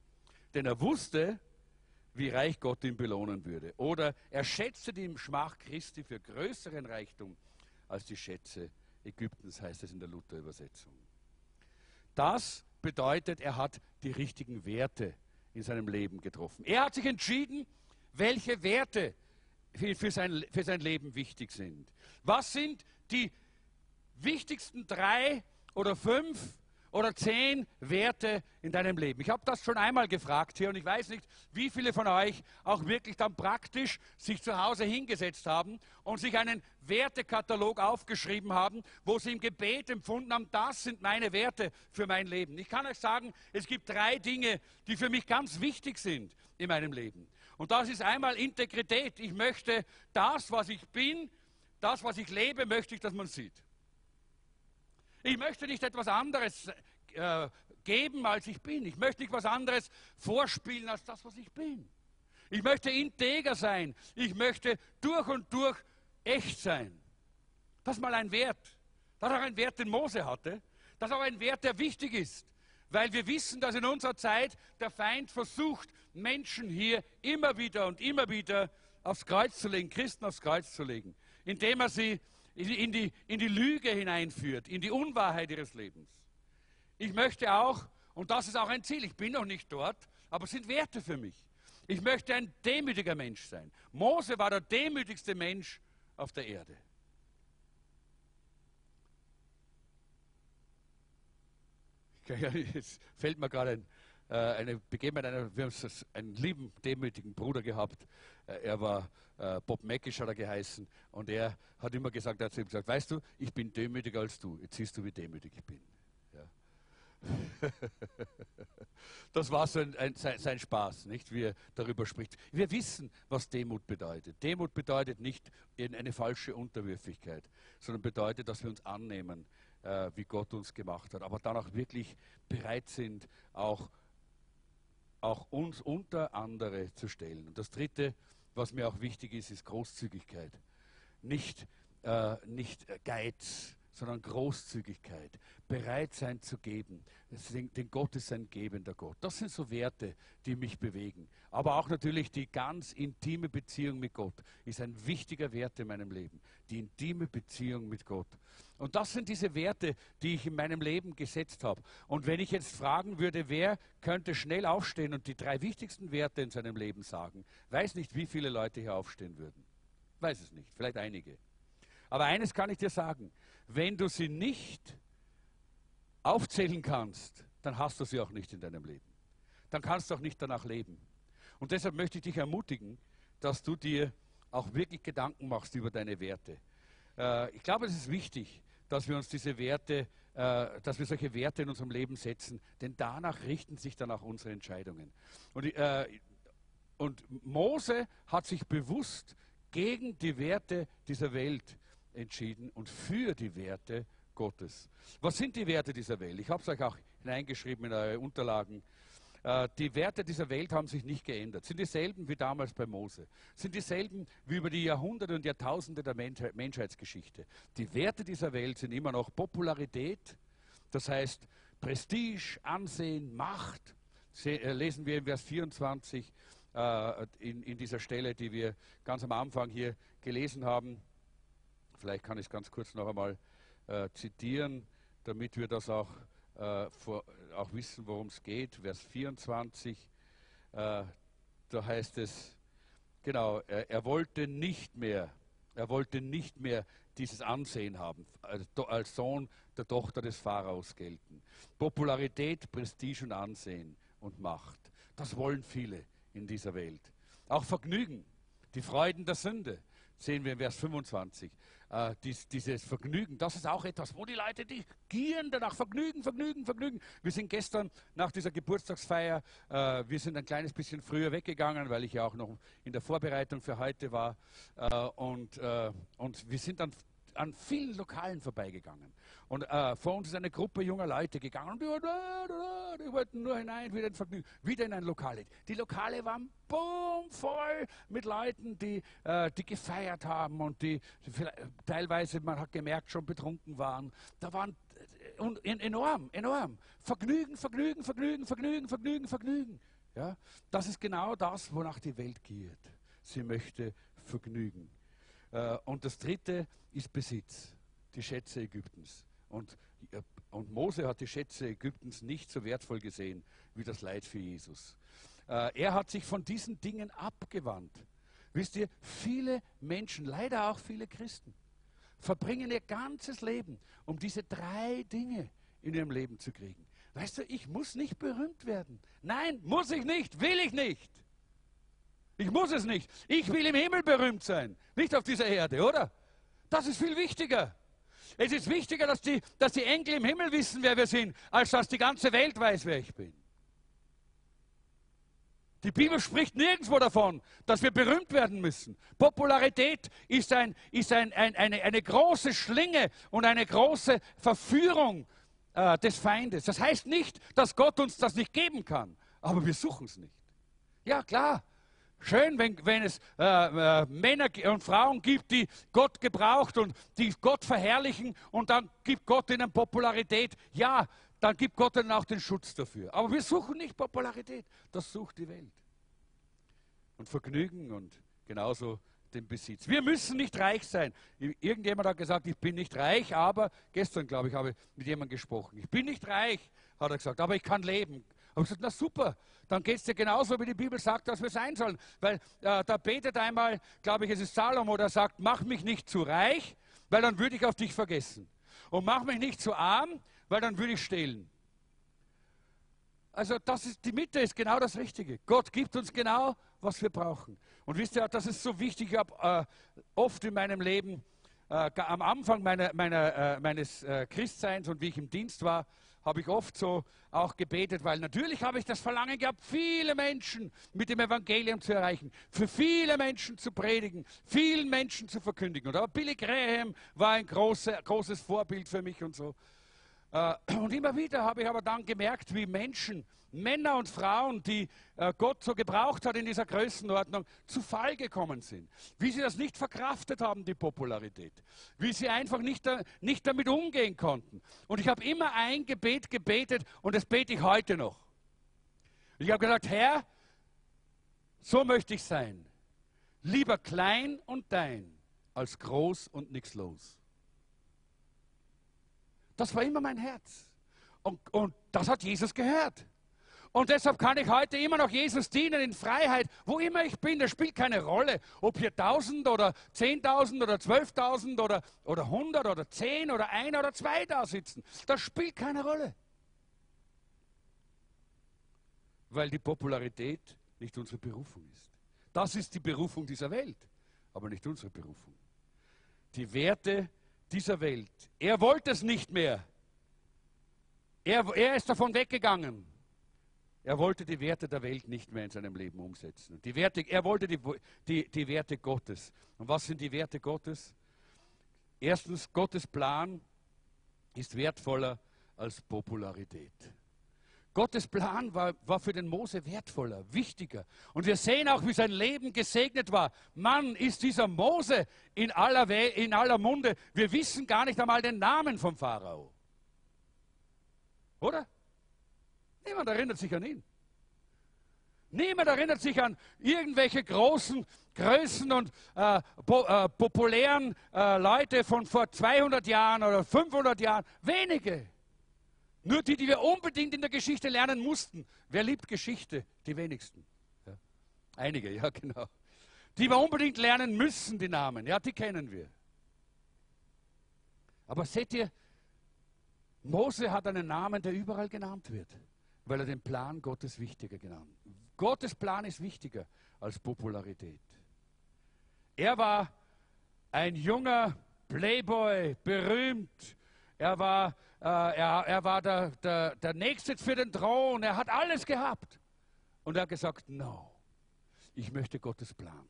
Denn er wusste, wie reich Gott ihn belohnen würde. Oder er schätzte die Schmach Christi für größeren Reichtum als die Schätze Ägyptens, heißt es in der Luther-Übersetzung. Das bedeutet, er hat die richtigen Werte in seinem Leben getroffen. Er hat sich entschieden, welche Werte für sein, für sein Leben wichtig sind. Was sind die wichtigsten drei oder fünf oder zehn Werte in deinem Leben? Ich habe das schon einmal gefragt hier und ich weiß nicht, wie viele von euch auch wirklich dann praktisch sich zu Hause hingesetzt haben und sich einen Wertekatalog aufgeschrieben haben, wo sie im Gebet empfunden haben, das sind meine Werte für mein Leben. Ich kann euch sagen, es gibt drei Dinge, die für mich ganz wichtig sind in meinem Leben. Und das ist einmal Integrität. Ich möchte das, was ich bin, das, was ich lebe, möchte ich, dass man sieht. Ich möchte nicht etwas anderes äh, geben, als ich bin. Ich möchte nicht etwas anderes vorspielen, als das, was ich bin. Ich möchte integer sein. Ich möchte durch und durch echt sein. Das ist mal ein Wert. Das ist auch ein Wert, den Mose hatte. Das ist auch ein Wert, der wichtig ist. Weil wir wissen, dass in unserer Zeit der Feind versucht, Menschen hier immer wieder und immer wieder aufs Kreuz zu legen, Christen aufs Kreuz zu legen, indem er sie in die, in die Lüge hineinführt, in die Unwahrheit ihres Lebens. Ich möchte auch, und das ist auch ein Ziel, ich bin noch nicht dort, aber es sind Werte für mich. Ich möchte ein demütiger Mensch sein. Mose war der demütigste Mensch auf der Erde. Jetzt fällt mir gerade ein, äh, eine Begebenheit einer, wir haben einen lieben, demütigen Bruder gehabt. Äh, er war äh, Bob Mackisch, hat er geheißen. Und er hat immer gesagt, er hat zu ihm gesagt, weißt du, ich bin demütiger als du. Jetzt siehst du, wie demütig ich bin. Ja. das war so ein, ein, sein, sein, Spaß, nicht, wie er darüber spricht. Wir wissen, was Demut bedeutet. Demut bedeutet nicht eine falsche Unterwürfigkeit, sondern bedeutet, dass wir uns annehmen, äh, wie Gott uns gemacht hat, aber dann auch wirklich bereit sind, auch auch uns unter andere zu stellen. Und das Dritte, was mir auch wichtig ist, ist Großzügigkeit. Nicht, äh, nicht Geiz, sondern Großzügigkeit, bereit sein zu geben. Denn Gott ist ein gebender Gott. Das sind so Werte, die mich bewegen. Aber auch natürlich die ganz intime Beziehung mit Gott ist ein wichtiger Wert in meinem Leben. Die intime Beziehung mit Gott. Und das sind diese Werte, die ich in meinem Leben gesetzt habe. Und wenn ich jetzt fragen würde, wer könnte schnell aufstehen und die drei wichtigsten Werte in seinem Leben sagen, weiß nicht, wie viele Leute hier aufstehen würden. Weiß es nicht, vielleicht einige. Aber eines kann ich dir sagen, wenn du sie nicht aufzählen kannst, dann hast du sie auch nicht in deinem Leben. Dann kannst du auch nicht danach leben. Und deshalb möchte ich dich ermutigen, dass du dir auch wirklich Gedanken machst über deine Werte. Äh, ich glaube, es ist wichtig, dass wir uns diese Werte, äh, dass wir solche Werte in unserem Leben setzen, denn danach richten sich dann auch unsere Entscheidungen. Und, äh, und Mose hat sich bewusst gegen die Werte dieser Welt entschieden und für die Werte Gottes. Was sind die Werte dieser Welt? Ich habe es euch auch hineingeschrieben in eure Unterlagen. Äh, die Werte dieser Welt haben sich nicht geändert, sind dieselben wie damals bei Mose, sind dieselben wie über die Jahrhunderte und Jahrtausende der Menschheitsgeschichte. Die Werte dieser Welt sind immer noch Popularität, das heißt Prestige, Ansehen, Macht. Äh, lesen wir im Vers 24 äh, in, in dieser Stelle, die wir ganz am Anfang hier gelesen haben. Vielleicht kann ich es ganz kurz noch einmal äh, zitieren, damit wir das auch äh, vor, auch wissen, worum es geht. Vers 24, äh, da heißt es, genau, er, er, wollte nicht mehr, er wollte nicht mehr dieses Ansehen haben, als Sohn der Tochter des Pharaos gelten. Popularität, Prestige und Ansehen und Macht. Das wollen viele in dieser Welt. Auch Vergnügen, die Freuden der Sünde, sehen wir in Vers 25 äh, dies, dieses Vergnügen, das ist auch etwas, wo die Leute, die gieren danach, Vergnügen, Vergnügen, Vergnügen. Wir sind gestern nach dieser Geburtstagsfeier, äh, wir sind ein kleines bisschen früher weggegangen, weil ich ja auch noch in der Vorbereitung für heute war. Äh, und, äh, und wir sind dann an vielen Lokalen vorbeigegangen. Und äh, vor uns ist eine Gruppe junger Leute gegangen und die, die wollten nur hinein, wieder Vergnügen, wieder in ein Lokal. Die Lokale waren boom, voll mit Leuten, die, äh, die gefeiert haben und die, die teilweise, man hat gemerkt, schon betrunken waren. Da waren äh, und enorm, enorm. Vergnügen, Vergnügen, Vergnügen, Vergnügen, Vergnügen, Vergnügen. Ja? Das ist genau das, wonach die Welt giert. Sie möchte Vergnügen. Äh, und das dritte ist Besitz, die Schätze Ägyptens. Und, äh, und Mose hat die Schätze Ägyptens nicht so wertvoll gesehen wie das Leid für Jesus. Äh, er hat sich von diesen Dingen abgewandt. Wisst ihr, viele Menschen, leider auch viele Christen, verbringen ihr ganzes Leben, um diese drei Dinge in ihrem Leben zu kriegen. Weißt du, ich muss nicht berühmt werden. Nein, muss ich nicht, will ich nicht. Ich muss es nicht. Ich will im Himmel berühmt sein, nicht auf dieser Erde, oder? Das ist viel wichtiger. Es ist wichtiger, dass die, dass die Engel im Himmel wissen, wer wir sind, als dass die ganze Welt weiß, wer ich bin. Die Bibel spricht nirgendwo davon, dass wir berühmt werden müssen. Popularität ist, ein, ist ein, ein, eine, eine große Schlinge und eine große Verführung äh, des Feindes. Das heißt nicht, dass Gott uns das nicht geben kann, aber wir suchen es nicht. Ja, klar, Schön, wenn, wenn es äh, äh, Männer und Frauen gibt, die Gott gebraucht und die Gott verherrlichen und dann gibt Gott ihnen Popularität. Ja, dann gibt Gott ihnen auch den Schutz dafür. Aber wir suchen nicht Popularität, das sucht die Welt. Und Vergnügen und genauso den Besitz. Wir müssen nicht reich sein. Irgendjemand hat gesagt, ich bin nicht reich, aber gestern, glaube ich, habe ich mit jemandem gesprochen. Ich bin nicht reich, hat er gesagt, aber ich kann leben. Aber ich gesagt, na super, dann geht es dir genauso, wie die Bibel sagt, dass wir sein sollen. Weil äh, da betet einmal, glaube ich, es ist Salomo, der sagt, mach mich nicht zu reich, weil dann würde ich auf dich vergessen. Und mach mich nicht zu arm, weil dann würde ich stehlen. Also das ist, die Mitte ist genau das Richtige. Gott gibt uns genau, was wir brauchen. Und wisst ihr, das ist so wichtig. Ich habe äh, oft in meinem Leben, äh, am Anfang meiner, meiner, äh, meines äh, Christseins und wie ich im Dienst war, habe ich oft so auch gebetet, weil natürlich habe ich das Verlangen gehabt, viele Menschen mit dem Evangelium zu erreichen, für viele Menschen zu predigen, vielen Menschen zu verkündigen. Und aber Billy Graham war ein große, großes Vorbild für mich und so. Äh, und immer wieder habe ich aber dann gemerkt, wie Menschen, Männer und Frauen, die äh, Gott so gebraucht hat in dieser Größenordnung, zu Fall gekommen sind. Wie sie das nicht verkraftet haben, die Popularität. Wie sie einfach nicht, nicht damit umgehen konnten. Und ich habe immer ein Gebet gebetet und das bete ich heute noch. Ich habe gesagt, Herr, so möchte ich sein. Lieber klein und dein als groß und nichts los. Das war immer mein Herz. Und, und das hat Jesus gehört. Und deshalb kann ich heute immer noch Jesus dienen in Freiheit, wo immer ich bin. Das spielt keine Rolle, ob hier 1000 oder 10.000 oder 12.000 oder, oder 100 oder 10 oder 1 oder 2 da sitzen. Das spielt keine Rolle. Weil die Popularität nicht unsere Berufung ist. Das ist die Berufung dieser Welt, aber nicht unsere Berufung. Die Werte dieser Welt. Er wollte es nicht mehr. Er, er ist davon weggegangen. Er wollte die Werte der Welt nicht mehr in seinem Leben umsetzen. Die Werte, er wollte die, die, die Werte Gottes. Und was sind die Werte Gottes? Erstens, Gottes Plan ist wertvoller als Popularität. Gottes Plan war, war für den Mose wertvoller, wichtiger. Und wir sehen auch, wie sein Leben gesegnet war. Mann, ist dieser Mose in aller, We in aller Munde. Wir wissen gar nicht einmal den Namen vom Pharao. Oder? Niemand erinnert sich an ihn. Niemand erinnert sich an irgendwelche großen Größen und äh, po, äh, populären äh, Leute von vor 200 Jahren oder 500 Jahren. Wenige. Nur die, die wir unbedingt in der Geschichte lernen mussten. Wer liebt Geschichte? Die wenigsten. Ja. Einige, ja genau. Die wir unbedingt lernen müssen, die Namen. Ja, die kennen wir. Aber seht ihr, Mose hat einen Namen, der überall genannt wird, weil er den Plan Gottes wichtiger genannt. Gottes Plan ist wichtiger als Popularität. Er war ein junger Playboy, berühmt. Er war, er, er war der, der, der Nächste für den Thron. Er hat alles gehabt. Und er hat gesagt, no, ich möchte Gottes Plan.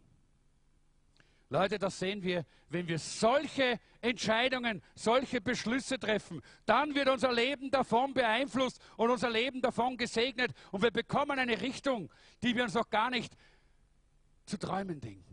Leute, das sehen wir, wenn wir solche Entscheidungen, solche Beschlüsse treffen, dann wird unser Leben davon beeinflusst und unser Leben davon gesegnet und wir bekommen eine Richtung, die wir uns noch gar nicht zu träumen denken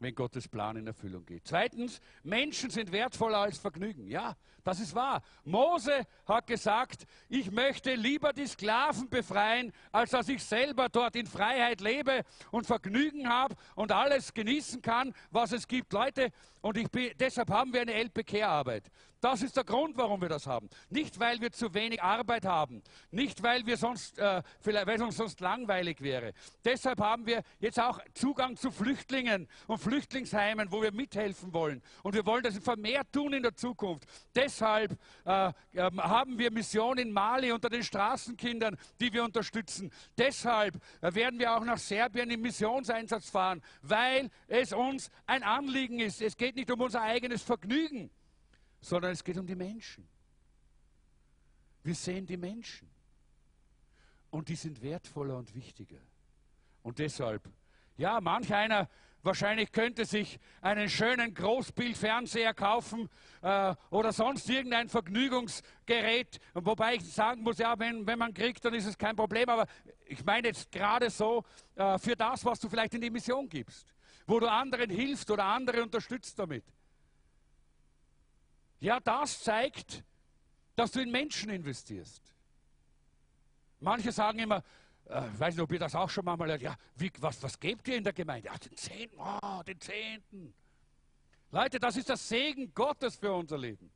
wenn Gottes Plan in Erfüllung geht. Zweitens, Menschen sind wertvoller als Vergnügen. Ja, das ist wahr. Mose hat gesagt, ich möchte lieber die Sklaven befreien, als dass ich selber dort in Freiheit lebe und Vergnügen habe und alles genießen kann, was es gibt. Leute, und bin, deshalb haben wir eine LPK-Arbeit. Das ist der Grund, warum wir das haben. Nicht, weil wir zu wenig Arbeit haben, nicht, weil, wir sonst, äh, vielleicht, weil es uns sonst langweilig wäre. Deshalb haben wir jetzt auch Zugang zu Flüchtlingen und Flüchtlingsheimen, wo wir mithelfen wollen. Und wir wollen das vermehrt tun in der Zukunft. Deshalb äh, äh, haben wir Mission in Mali unter den Straßenkindern, die wir unterstützen. Deshalb äh, werden wir auch nach Serbien im Missionseinsatz fahren, weil es uns ein Anliegen ist. Es geht nicht um unser eigenes Vergnügen sondern es geht um die Menschen. Wir sehen die Menschen. Und die sind wertvoller und wichtiger. Und deshalb, ja, manch einer wahrscheinlich könnte sich einen schönen Großbildfernseher kaufen äh, oder sonst irgendein Vergnügungsgerät. Wobei ich sagen muss, ja, wenn, wenn man kriegt, dann ist es kein Problem. Aber ich meine jetzt gerade so äh, für das, was du vielleicht in die Mission gibst, wo du anderen hilfst oder andere unterstützt damit. Ja, das zeigt, dass du in Menschen investierst. Manche sagen immer, äh, ich weiß nicht, ob ihr das auch schon mal hört, ja, wie, was, was gebt ihr in der Gemeinde? Ja, den Zehnten, oh, den Zehnten. Leute, das ist das Segen Gottes für unser Leben.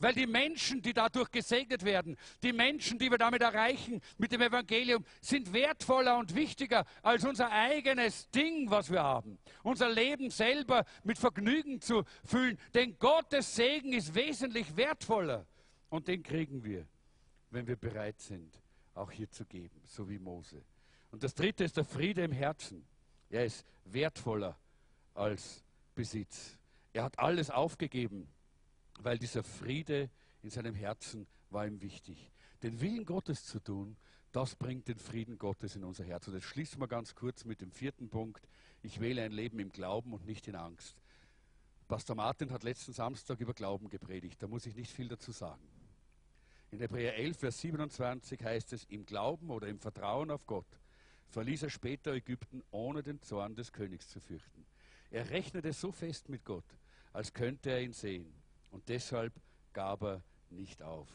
Weil die Menschen, die dadurch gesegnet werden, die Menschen, die wir damit erreichen mit dem Evangelium, sind wertvoller und wichtiger als unser eigenes Ding, was wir haben. Unser Leben selber mit Vergnügen zu füllen. Denn Gottes Segen ist wesentlich wertvoller. Und den kriegen wir, wenn wir bereit sind, auch hier zu geben, so wie Mose. Und das dritte ist der Friede im Herzen. Er ist wertvoller als Besitz. Er hat alles aufgegeben weil dieser Friede in seinem Herzen war ihm wichtig. Den Willen Gottes zu tun, das bringt den Frieden Gottes in unser Herz. Und jetzt schließen wir ganz kurz mit dem vierten Punkt. Ich wähle ein Leben im Glauben und nicht in Angst. Pastor Martin hat letzten Samstag über Glauben gepredigt. Da muss ich nicht viel dazu sagen. In Hebräer 11, Vers 27 heißt es, im Glauben oder im Vertrauen auf Gott verließ er später Ägypten, ohne den Zorn des Königs zu fürchten. Er rechnete so fest mit Gott, als könnte er ihn sehen. Und deshalb gab er nicht auf.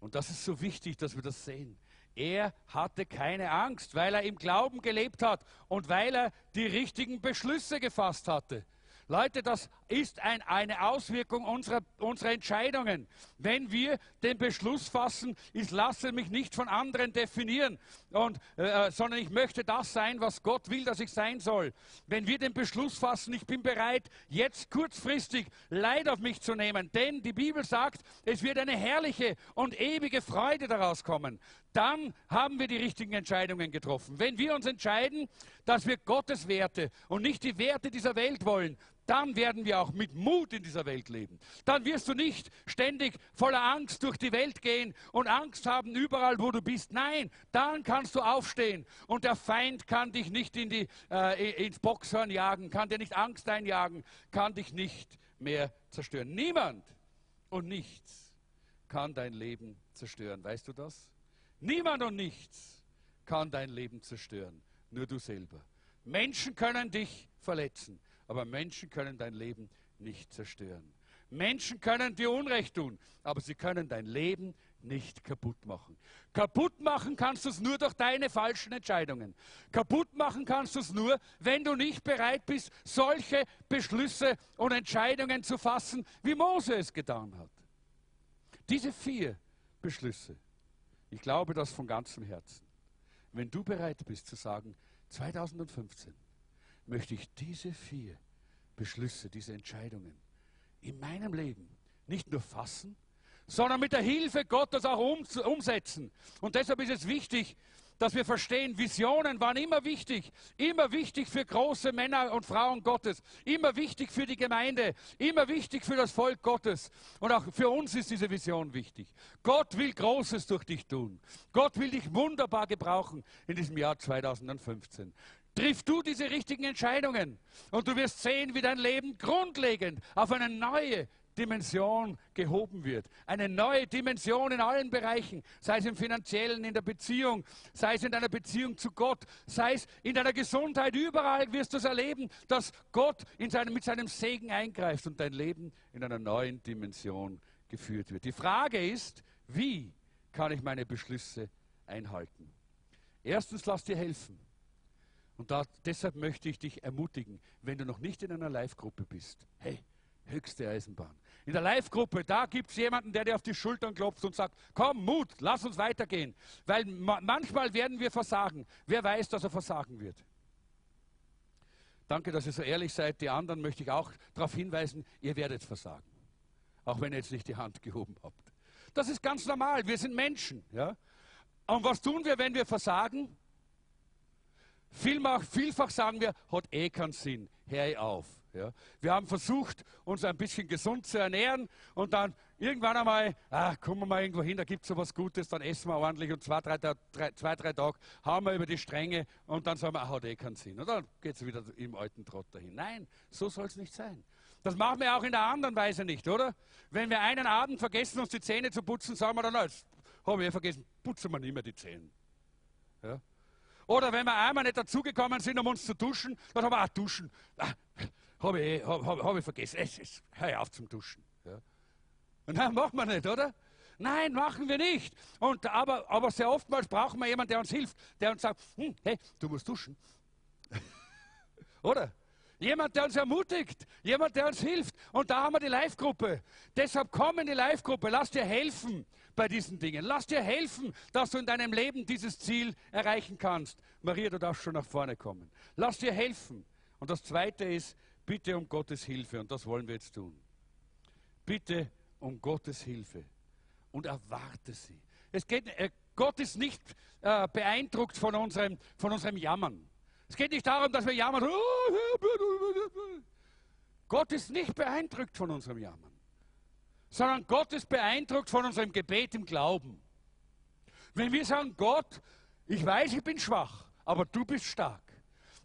Und das ist so wichtig, dass wir das sehen. Er hatte keine Angst, weil er im Glauben gelebt hat und weil er die richtigen Beschlüsse gefasst hatte. Leute, das ist ein, eine Auswirkung unserer, unserer Entscheidungen. Wenn wir den Beschluss fassen, ich lasse mich nicht von anderen definieren, und, äh, sondern ich möchte das sein, was Gott will, dass ich sein soll. Wenn wir den Beschluss fassen, ich bin bereit, jetzt kurzfristig Leid auf mich zu nehmen, denn die Bibel sagt, es wird eine herrliche und ewige Freude daraus kommen, dann haben wir die richtigen Entscheidungen getroffen. Wenn wir uns entscheiden, dass wir Gottes Werte und nicht die Werte dieser Welt wollen, dann werden wir auch mit Mut in dieser Welt leben. Dann wirst du nicht ständig voller Angst durch die Welt gehen und Angst haben überall, wo du bist. Nein, dann kannst du aufstehen und der Feind kann dich nicht in die, äh, ins Boxhorn jagen, kann dir nicht Angst einjagen, kann dich nicht mehr zerstören. Niemand und nichts kann dein Leben zerstören. Weißt du das? Niemand und nichts kann dein Leben zerstören. Nur du selber. Menschen können dich verletzen, aber Menschen können dein Leben nicht zerstören. Menschen können dir Unrecht tun, aber sie können dein Leben nicht kaputt machen. Kaputt machen kannst du es nur durch deine falschen Entscheidungen. Kaputt machen kannst du es nur, wenn du nicht bereit bist, solche Beschlüsse und Entscheidungen zu fassen, wie Mose es getan hat. Diese vier Beschlüsse, ich glaube das von ganzem Herzen. Wenn du bereit bist zu sagen, 2015 möchte ich diese vier Beschlüsse, diese Entscheidungen in meinem Leben nicht nur fassen, sondern mit der Hilfe Gottes auch um, umsetzen. Und deshalb ist es wichtig, dass wir verstehen, Visionen waren immer wichtig, immer wichtig für große Männer und Frauen Gottes, immer wichtig für die Gemeinde, immer wichtig für das Volk Gottes. Und auch für uns ist diese Vision wichtig. Gott will Großes durch dich tun. Gott will dich wunderbar gebrauchen in diesem Jahr 2015. Triff du diese richtigen Entscheidungen und du wirst sehen, wie dein Leben grundlegend auf eine neue Dimension gehoben wird. Eine neue Dimension in allen Bereichen, sei es im finanziellen, in der Beziehung, sei es in deiner Beziehung zu Gott, sei es in deiner Gesundheit. Überall wirst du es erleben, dass Gott seinem, mit seinem Segen eingreift und dein Leben in einer neuen Dimension geführt wird. Die Frage ist, wie kann ich meine Beschlüsse einhalten? Erstens, lass dir helfen. Und da, deshalb möchte ich dich ermutigen, wenn du noch nicht in einer Live-Gruppe bist, hey, höchste Eisenbahn. In der Live-Gruppe, da gibt es jemanden, der dir auf die Schultern klopft und sagt, komm, Mut, lass uns weitergehen. Weil ma manchmal werden wir versagen. Wer weiß, dass er versagen wird? Danke, dass ihr so ehrlich seid. Die anderen möchte ich auch darauf hinweisen, ihr werdet versagen. Auch wenn ihr jetzt nicht die Hand gehoben habt. Das ist ganz normal. Wir sind Menschen. Ja? Und was tun wir, wenn wir versagen? Vielfach, vielfach sagen wir, hat eh keinen Sinn, hör auf. Ja. Wir haben versucht, uns ein bisschen gesund zu ernähren und dann irgendwann einmal, ah, kommen wir mal irgendwo hin, da gibt es so was Gutes, dann essen wir ordentlich und zwei, drei, drei, zwei, drei Tage haben wir über die Stränge und dann sagen wir, ah, hat eh keinen Sinn. Und dann geht es wieder im alten Trott dahin. Nein, so soll es nicht sein. Das machen wir auch in der anderen Weise nicht, oder? Wenn wir einen Abend vergessen, uns die Zähne zu putzen, sagen wir dann, jetzt habe ich vergessen, putzen wir nicht mehr die Zähne. Ja? Oder wenn wir einmal nicht dazugekommen sind, um uns zu duschen, dann haben wir auch duschen. Ah, habe ich, hab, hab, hab ich vergessen. Es, es, hör auf zum Duschen. Ja. Nein, machen wir nicht, oder? Nein, machen wir nicht. Und, aber, aber sehr oftmals brauchen wir jemanden, der uns hilft, der uns sagt, hm, hey, du musst duschen. oder? Jemand, der uns ermutigt, jemand, der uns hilft. Und da haben wir die Live-Gruppe. Deshalb komm in die Live-Gruppe, lass dir helfen bei diesen Dingen. Lass dir helfen, dass du in deinem Leben dieses Ziel erreichen kannst. Maria, du darfst schon nach vorne kommen. Lass dir helfen. Und das Zweite ist, bitte um Gottes Hilfe. Und das wollen wir jetzt tun. Bitte um Gottes Hilfe. Und erwarte sie. Es geht, äh, Gott ist nicht äh, beeindruckt von unserem, von unserem Jammern. Es geht nicht darum, dass wir jammern. Gott ist nicht beeindruckt von unserem Jammern, sondern Gott ist beeindruckt von unserem Gebet im Glauben. Wenn wir sagen, Gott, ich weiß, ich bin schwach, aber du bist stark.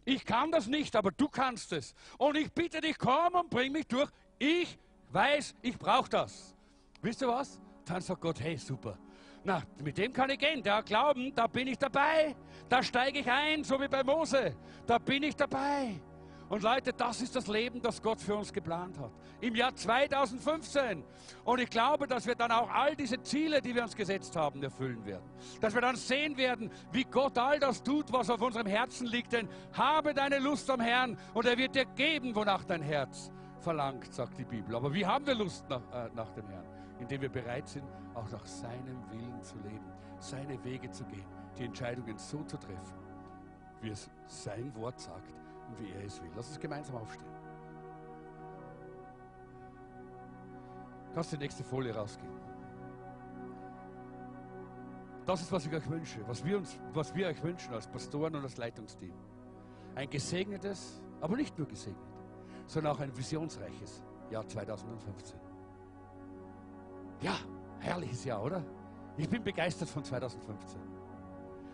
Ich kann das nicht, aber du kannst es. Und ich bitte dich, komm und bring mich durch. Ich weiß, ich brauche das. Wisst ihr was? Dann sagt Gott, hey, super. Na, mit dem kann ich gehen. Der glauben, da bin ich dabei. Da steige ich ein, so wie bei Mose. Da bin ich dabei. Und Leute, das ist das Leben, das Gott für uns geplant hat. Im Jahr 2015. Und ich glaube, dass wir dann auch all diese Ziele, die wir uns gesetzt haben, erfüllen werden. Dass wir dann sehen werden, wie Gott all das tut, was auf unserem Herzen liegt. Denn habe deine Lust am Herrn und er wird dir geben, wonach dein Herz verlangt, sagt die Bibel. Aber wie haben wir Lust nach, äh, nach dem Herrn? Indem wir bereit sind, auch nach seinem Willen zu leben, seine Wege zu gehen, die Entscheidungen so zu treffen, wie es sein Wort sagt wie er es will. Lass uns gemeinsam aufstehen. Kannst die nächste Folie rausgehen. Das ist, was ich euch wünsche, was wir, uns, was wir euch wünschen als Pastoren und als Leitungsteam. Ein gesegnetes, aber nicht nur gesegnet, sondern auch ein visionsreiches Jahr 2015. Ja, herrliches Jahr, oder? Ich bin begeistert von 2015.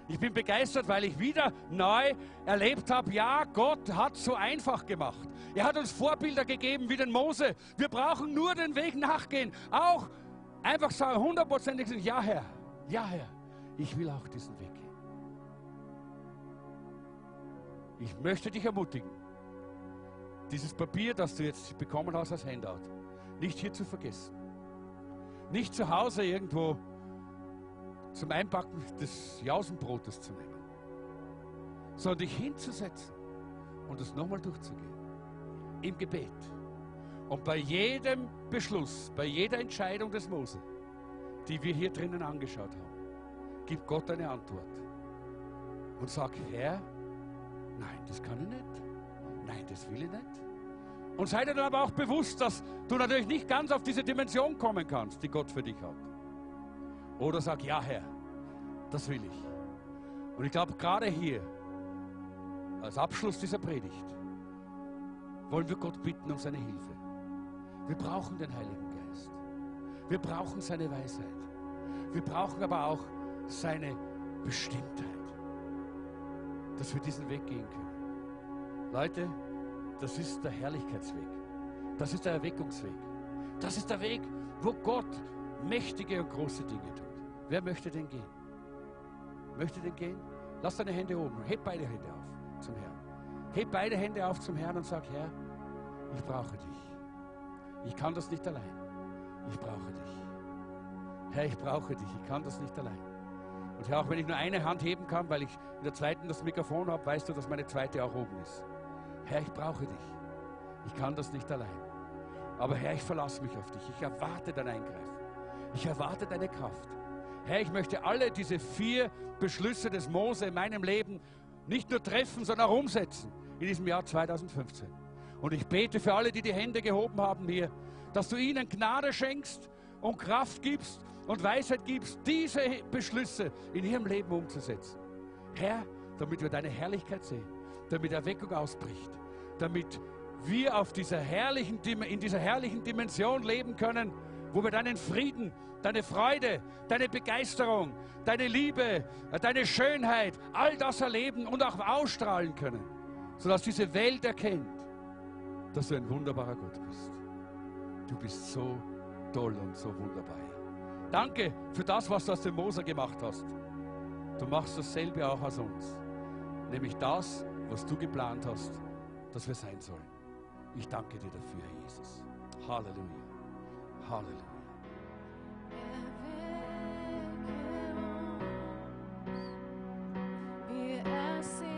Ich bin begeistert, weil ich wieder neu erlebt habe, ja, Gott hat so einfach gemacht. Er hat uns Vorbilder gegeben wie den Mose. Wir brauchen nur den Weg nachgehen. Auch einfach sagen, hundertprozentig sagen, ja Herr, ja Herr, ich will auch diesen Weg gehen. Ich möchte dich ermutigen, dieses Papier, das du jetzt bekommen hast als Handout, nicht hier zu vergessen. Nicht zu Hause irgendwo zum Einpacken des Jausenbrotes zu nehmen, sondern dich hinzusetzen und es nochmal durchzugehen. Im Gebet. Und bei jedem Beschluss, bei jeder Entscheidung des Mose, die wir hier drinnen angeschaut haben, gibt Gott eine Antwort. Und sag, Herr, nein, das kann ich nicht. Nein, das will ich nicht. Und sei dir dann aber auch bewusst, dass du natürlich nicht ganz auf diese Dimension kommen kannst, die Gott für dich hat. Oder sag, ja Herr, das will ich. Und ich glaube, gerade hier, als Abschluss dieser Predigt, wollen wir Gott bitten um seine Hilfe. Wir brauchen den Heiligen Geist. Wir brauchen seine Weisheit. Wir brauchen aber auch seine Bestimmtheit, dass wir diesen Weg gehen können. Leute, das ist der Herrlichkeitsweg. Das ist der Erweckungsweg. Das ist der Weg, wo Gott mächtige und große Dinge tut. Wer möchte denn gehen? Möchte denn gehen? Lass deine Hände oben. Heb beide Hände auf zum Herrn. Heb beide Hände auf zum Herrn und sag, Herr, ich brauche dich. Ich kann das nicht allein. Ich brauche dich. Herr, ich brauche dich. Ich kann das nicht allein. Und Herr, auch wenn ich nur eine Hand heben kann, weil ich in der zweiten das Mikrofon habe, weißt du, dass meine zweite auch oben ist. Herr, ich brauche dich. Ich kann das nicht allein. Aber Herr, ich verlasse mich auf dich. Ich erwarte dein Eingreifen. Ich erwarte deine Kraft. Herr, ich möchte alle diese vier Beschlüsse des Mose in meinem Leben nicht nur treffen, sondern auch umsetzen in diesem Jahr 2015. Und ich bete für alle, die die Hände gehoben haben hier, dass du ihnen Gnade schenkst und Kraft gibst und Weisheit gibst, diese Beschlüsse in ihrem Leben umzusetzen. Herr, damit wir deine Herrlichkeit sehen, damit Erweckung ausbricht, damit wir auf dieser herrlichen, in dieser herrlichen Dimension leben können, wo wir deinen Frieden, deine Freude, deine Begeisterung, deine Liebe, deine Schönheit, all das erleben und auch ausstrahlen können, sodass diese Welt erkennt, dass du ein wunderbarer Gott bist. Du bist so toll und so wunderbar. Danke für das, was du aus dem Moser gemacht hast. Du machst dasselbe auch aus uns, nämlich das, was du geplant hast, dass wir sein sollen. Ich danke dir dafür, Herr Jesus. Halleluja. Hallelujah. Assim.